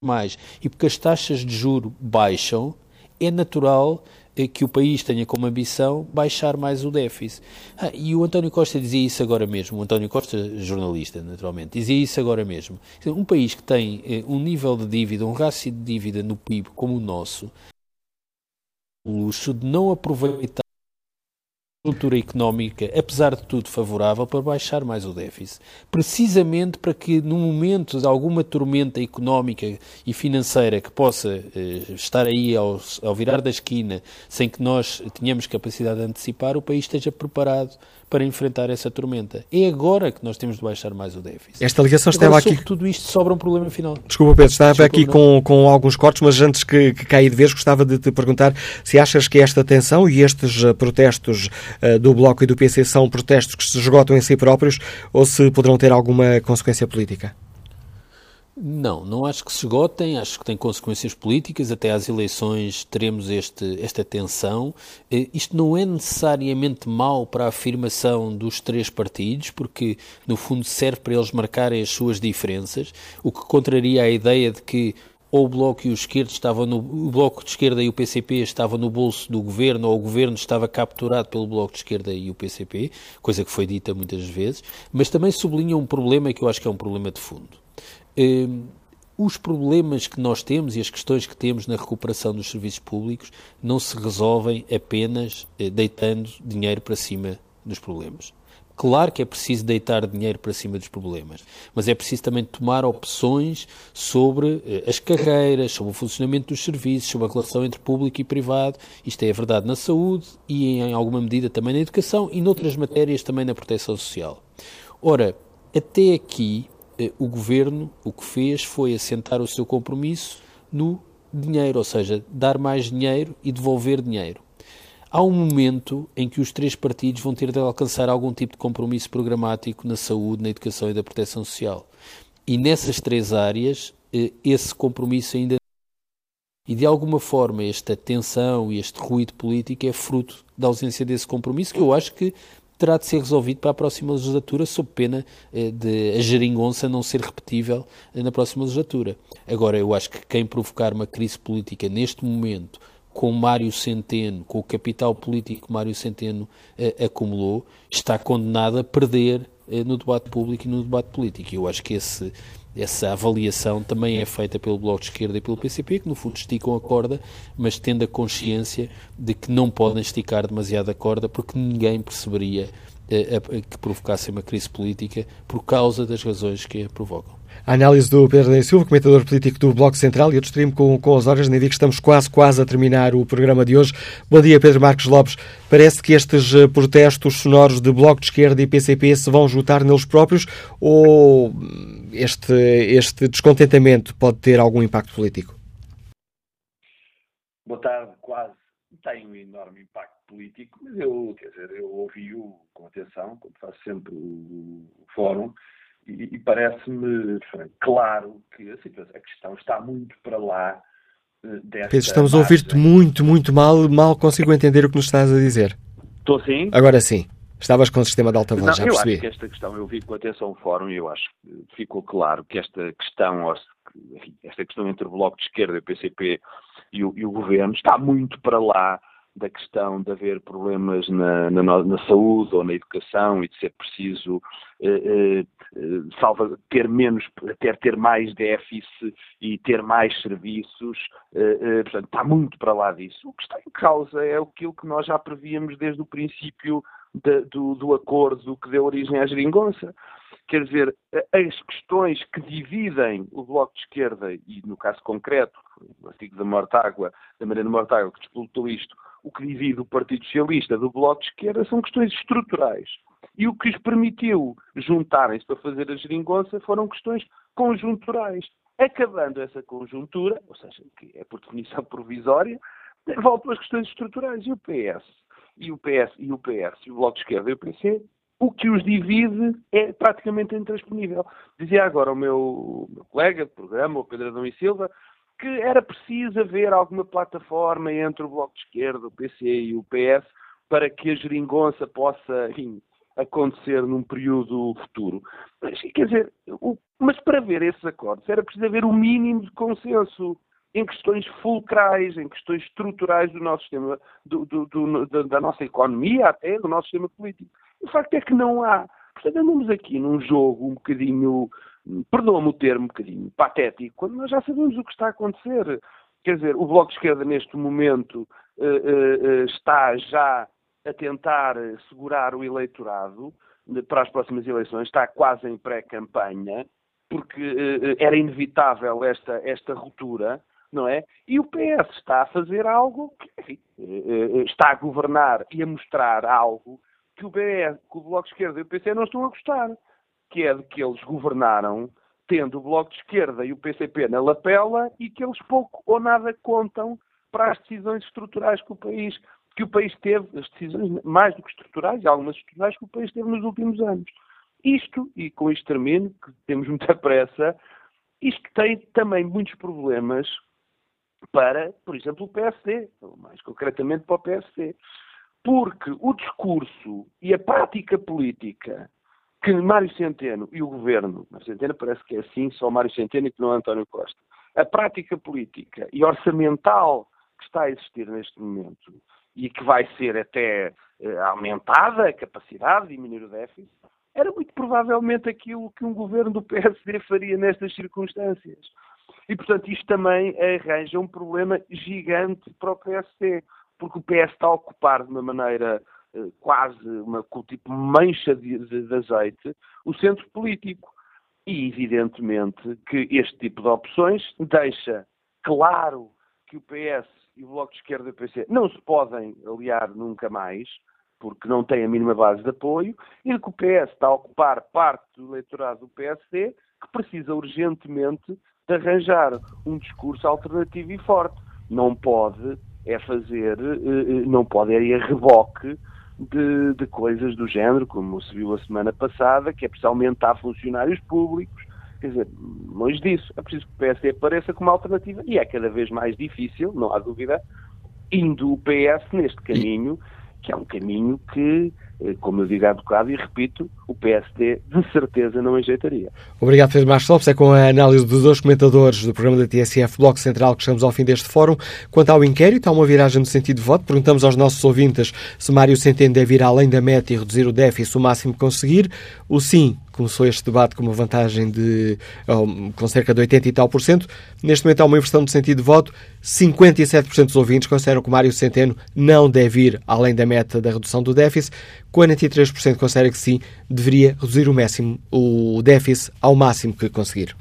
mais e porque as taxas de juro baixam, é natural que o país tenha como ambição baixar mais o déficit. Ah, e o António Costa dizia isso agora mesmo, o António Costa, jornalista, naturalmente, dizia isso agora mesmo. Um país que tem eh, um nível de dívida, um rácio de dívida no PIB como o nosso, o luxo de não aproveitar conjuntura económica, apesar de tudo, favorável para baixar mais o déficit. Precisamente para que, no momento de alguma tormenta económica e financeira que possa eh, estar aí ao, ao, virar da esquina, sem que nós tenhamos capacidade de antecipar, o país esteja preparado para enfrentar essa tormenta. É agora que nós temos de baixar mais o déficit. Esta ligação estava Agora, aqui. tudo isto sobra um problema final. Desculpa, Pedro, estava Desculpa, aqui não. com, com alguns cortes, mas antes que, que caia de vez, gostava de te perguntar se achas que esta tensão e estes eh, protestos eh, do Bloco e do PC são protestos que se esgotam em si próprios ou se poderão ter alguma consequência política? Não, não acho que se esgotem, acho que tem consequências políticas, até às eleições teremos este, esta tensão. Eh, Isto não é necessariamente mau para a afirmação dos três partidos, porque no fundo serve para eles marcarem as suas diferenças, o que contraria a ideia de que ou o Bloco e o Esquerdo estavam no o Bloco de Esquerda e o PCP estavam no bolso do Governo, ou o Governo estava capturado pelo Bloco de Esquerda e o PCP, coisa que foi dita muitas vezes, mas também sublinha um problema que eu acho que é um problema de fundo. Hum, os problemas que nós temos e as questões que temos na recuperação dos serviços públicos não se resolvem apenas eh, deitando dinheiro para cima dos problemas. Claro que é preciso deitar dinheiro para cima dos problemas, mas é preciso também tomar opções sobre eh, as carreiras, sobre o funcionamento dos serviços, sobre a relação entre público e privado. Isto é verdade na saúde e, em alguma medida, também na educação e noutras matérias também na proteção social. Ora, até aqui, o governo o que fez foi assentar o seu compromisso no dinheiro, ou seja, dar mais dinheiro e devolver dinheiro. Há um momento em que os três partidos vão ter de alcançar algum tipo de compromisso programático na saúde, na educação e da proteção social. E nessas três áreas, eh, esse compromisso ainda. E de alguma forma, esta tensão e este ruído político é fruto da ausência desse compromisso, que eu acho que terá de ser resolvido para a próxima legislatura, sob pena eh, de a geringonça não ser repetível eh, na próxima legislatura. Agora, eu acho que quem provocar uma crise política neste momento com Mário Centeno, com o capital político que Mário Centeno eh, acumulou, está condenado a perder no debate público e no debate político. Eu acho que esse, essa avaliação também é feita pelo Bloco de Esquerda e pelo PCP, que no fundo esticam a corda, mas tendo a consciência de que não podem esticar demasiado a corda, porque ninguém perceberia eh, que provocasse uma crise política por causa das razões que a provocam. A análise do Pedro da Silva, comentador político do Bloco Central, e eu distrimo com, com as horas, nem vi que estamos quase, quase a terminar o programa de hoje. Bom dia, Pedro Marcos Lopes. Parece que estes eh, protestos sonoros de Bloco de Esquerda e PCP se vão juntar neles próprios ou este, este descontentamento pode ter algum impacto político? Boa tarde, quase. Tem um enorme impacto político, mas eu, quer dizer, eu ouvi-o com atenção, como faço sempre o fórum, e, e parece-me claro que a, situação, a questão está muito para lá uh, desta Pedro, estamos a ouvir-te muito, muito mal, mal consigo entender o que nos estás a dizer. Estou sim? Agora sim. Estavas com o sistema de alta voz, já percebi. Eu acho que esta questão, eu vi com atenção o fórum e eu acho que ficou claro que esta questão, esta questão entre o Bloco de Esquerda, o PCP e o, e o Governo está muito para lá da questão de haver problemas na, na, na, saúde ou na educação e de ser preciso eh, eh, salva, ter menos, ter, ter mais déficit e ter mais serviços, eh, eh, portanto, está muito para lá disso. O que está em causa é aquilo que nós já prevíamos desde o princípio de, do, do acordo que deu origem à geringonça. Quer dizer, as questões que dividem o Bloco de Esquerda, e no caso concreto, o artigo da Mortágua, da Mariana Mortágua, que disputou isto, o que divide o Partido Socialista do Bloco de Esquerda são questões estruturais. E o que lhes permitiu juntarem-se para fazer a geringonça foram questões conjunturais. Acabando essa conjuntura, ou seja, que é por definição provisória, voltam as questões estruturais. E o PS, e o PS, e o PS, e o Bloco de Esquerda e o PC, o que os divide é praticamente intransponível. Dizia agora o meu, meu colega de programa, o Pedro Adão e Silva, que era preciso haver alguma plataforma entre o Bloco de Esquerda, o PC e o PS para que a geringonça possa enfim, acontecer num período futuro. Mas, quer dizer, o, mas para ver esses acordos era preciso haver o um mínimo de consenso em questões fulcrais, em questões estruturais do nosso sistema, do, do, do, da nossa economia, até do nosso sistema político. O facto é que não há. Portanto, andamos aqui num jogo um bocadinho perdoa-me o termo um bocadinho patético, quando nós já sabemos o que está a acontecer. Quer dizer, o Bloco de Esquerda neste momento uh, uh, está já a tentar segurar o eleitorado para as próximas eleições, está quase em pré-campanha, porque era inevitável esta, esta ruptura, não é? E o PS está a fazer algo que enfim, está a governar e a mostrar algo que o, BS, que o Bloco de Esquerda e o PC não estão a gostar que é de que eles governaram tendo o Bloco de Esquerda e o PCP na lapela e que eles pouco ou nada contam para as decisões estruturais que o país, que o país teve, as decisões mais do que estruturais, e algumas estruturais que o país teve nos últimos anos. Isto, e com isto termino, que temos muita pressa, isto tem também muitos problemas para, por exemplo, o PSD, mais concretamente para o PSD. Porque o discurso e a prática política que Mário Centeno e o governo, Mário Centeno parece que é assim, só Mário Centeno e que não é António Costa, a prática política e orçamental que está a existir neste momento e que vai ser até eh, aumentada a capacidade de diminuir o déficit, era muito provavelmente aquilo que um governo do PSD faria nestas circunstâncias. E, portanto, isto também arranja um problema gigante para o PSD, porque o PS está a ocupar de uma maneira eh, quase uma tipo mancha de, de, de azeite o centro político. E, evidentemente, que este tipo de opções deixa claro que o PS e o Bloco de Esquerda e o PC não se podem aliar nunca mais, porque não têm a mínima base de apoio, e que o PS está a ocupar parte do eleitorado do PSD, que precisa urgentemente de arranjar um discurso alternativo e forte. Não pode é fazer, eh, eh, não pode é ir a reboque de, de, coisas do género, como se viu a semana passada, que é preciso aumentar funcionários públicos. Quer dizer, longe disso, é preciso que o PSD apareça como alternativa e é cada vez mais difícil, não há dúvida, indo o PS neste caminho, que é um caminho que como eu digo há bocado, e repito, o PSD de certeza não enjeitaria. Obrigado, Pedro Marcos Lopes. É com a análise dos dois comentadores do programa da TSF Bloco Central que estamos ao fim deste fórum. Quanto ao inquérito, há uma viragem no sentido de voto. Perguntamos aos nossos ouvintes se Mário Centeno deve ir além da meta e reduzir o déficit o máximo que conseguir. O sim começou este debate com uma vantagem de com cerca de 80 e tal por cento. Neste momento há uma inversão de sentido de voto. 57% dos ouvintes consideram que o Mário Centeno não deve ir além da meta da redução do déficit. 43% consideram que sim, deveria reduzir o, máximo, o déficit ao máximo que conseguir.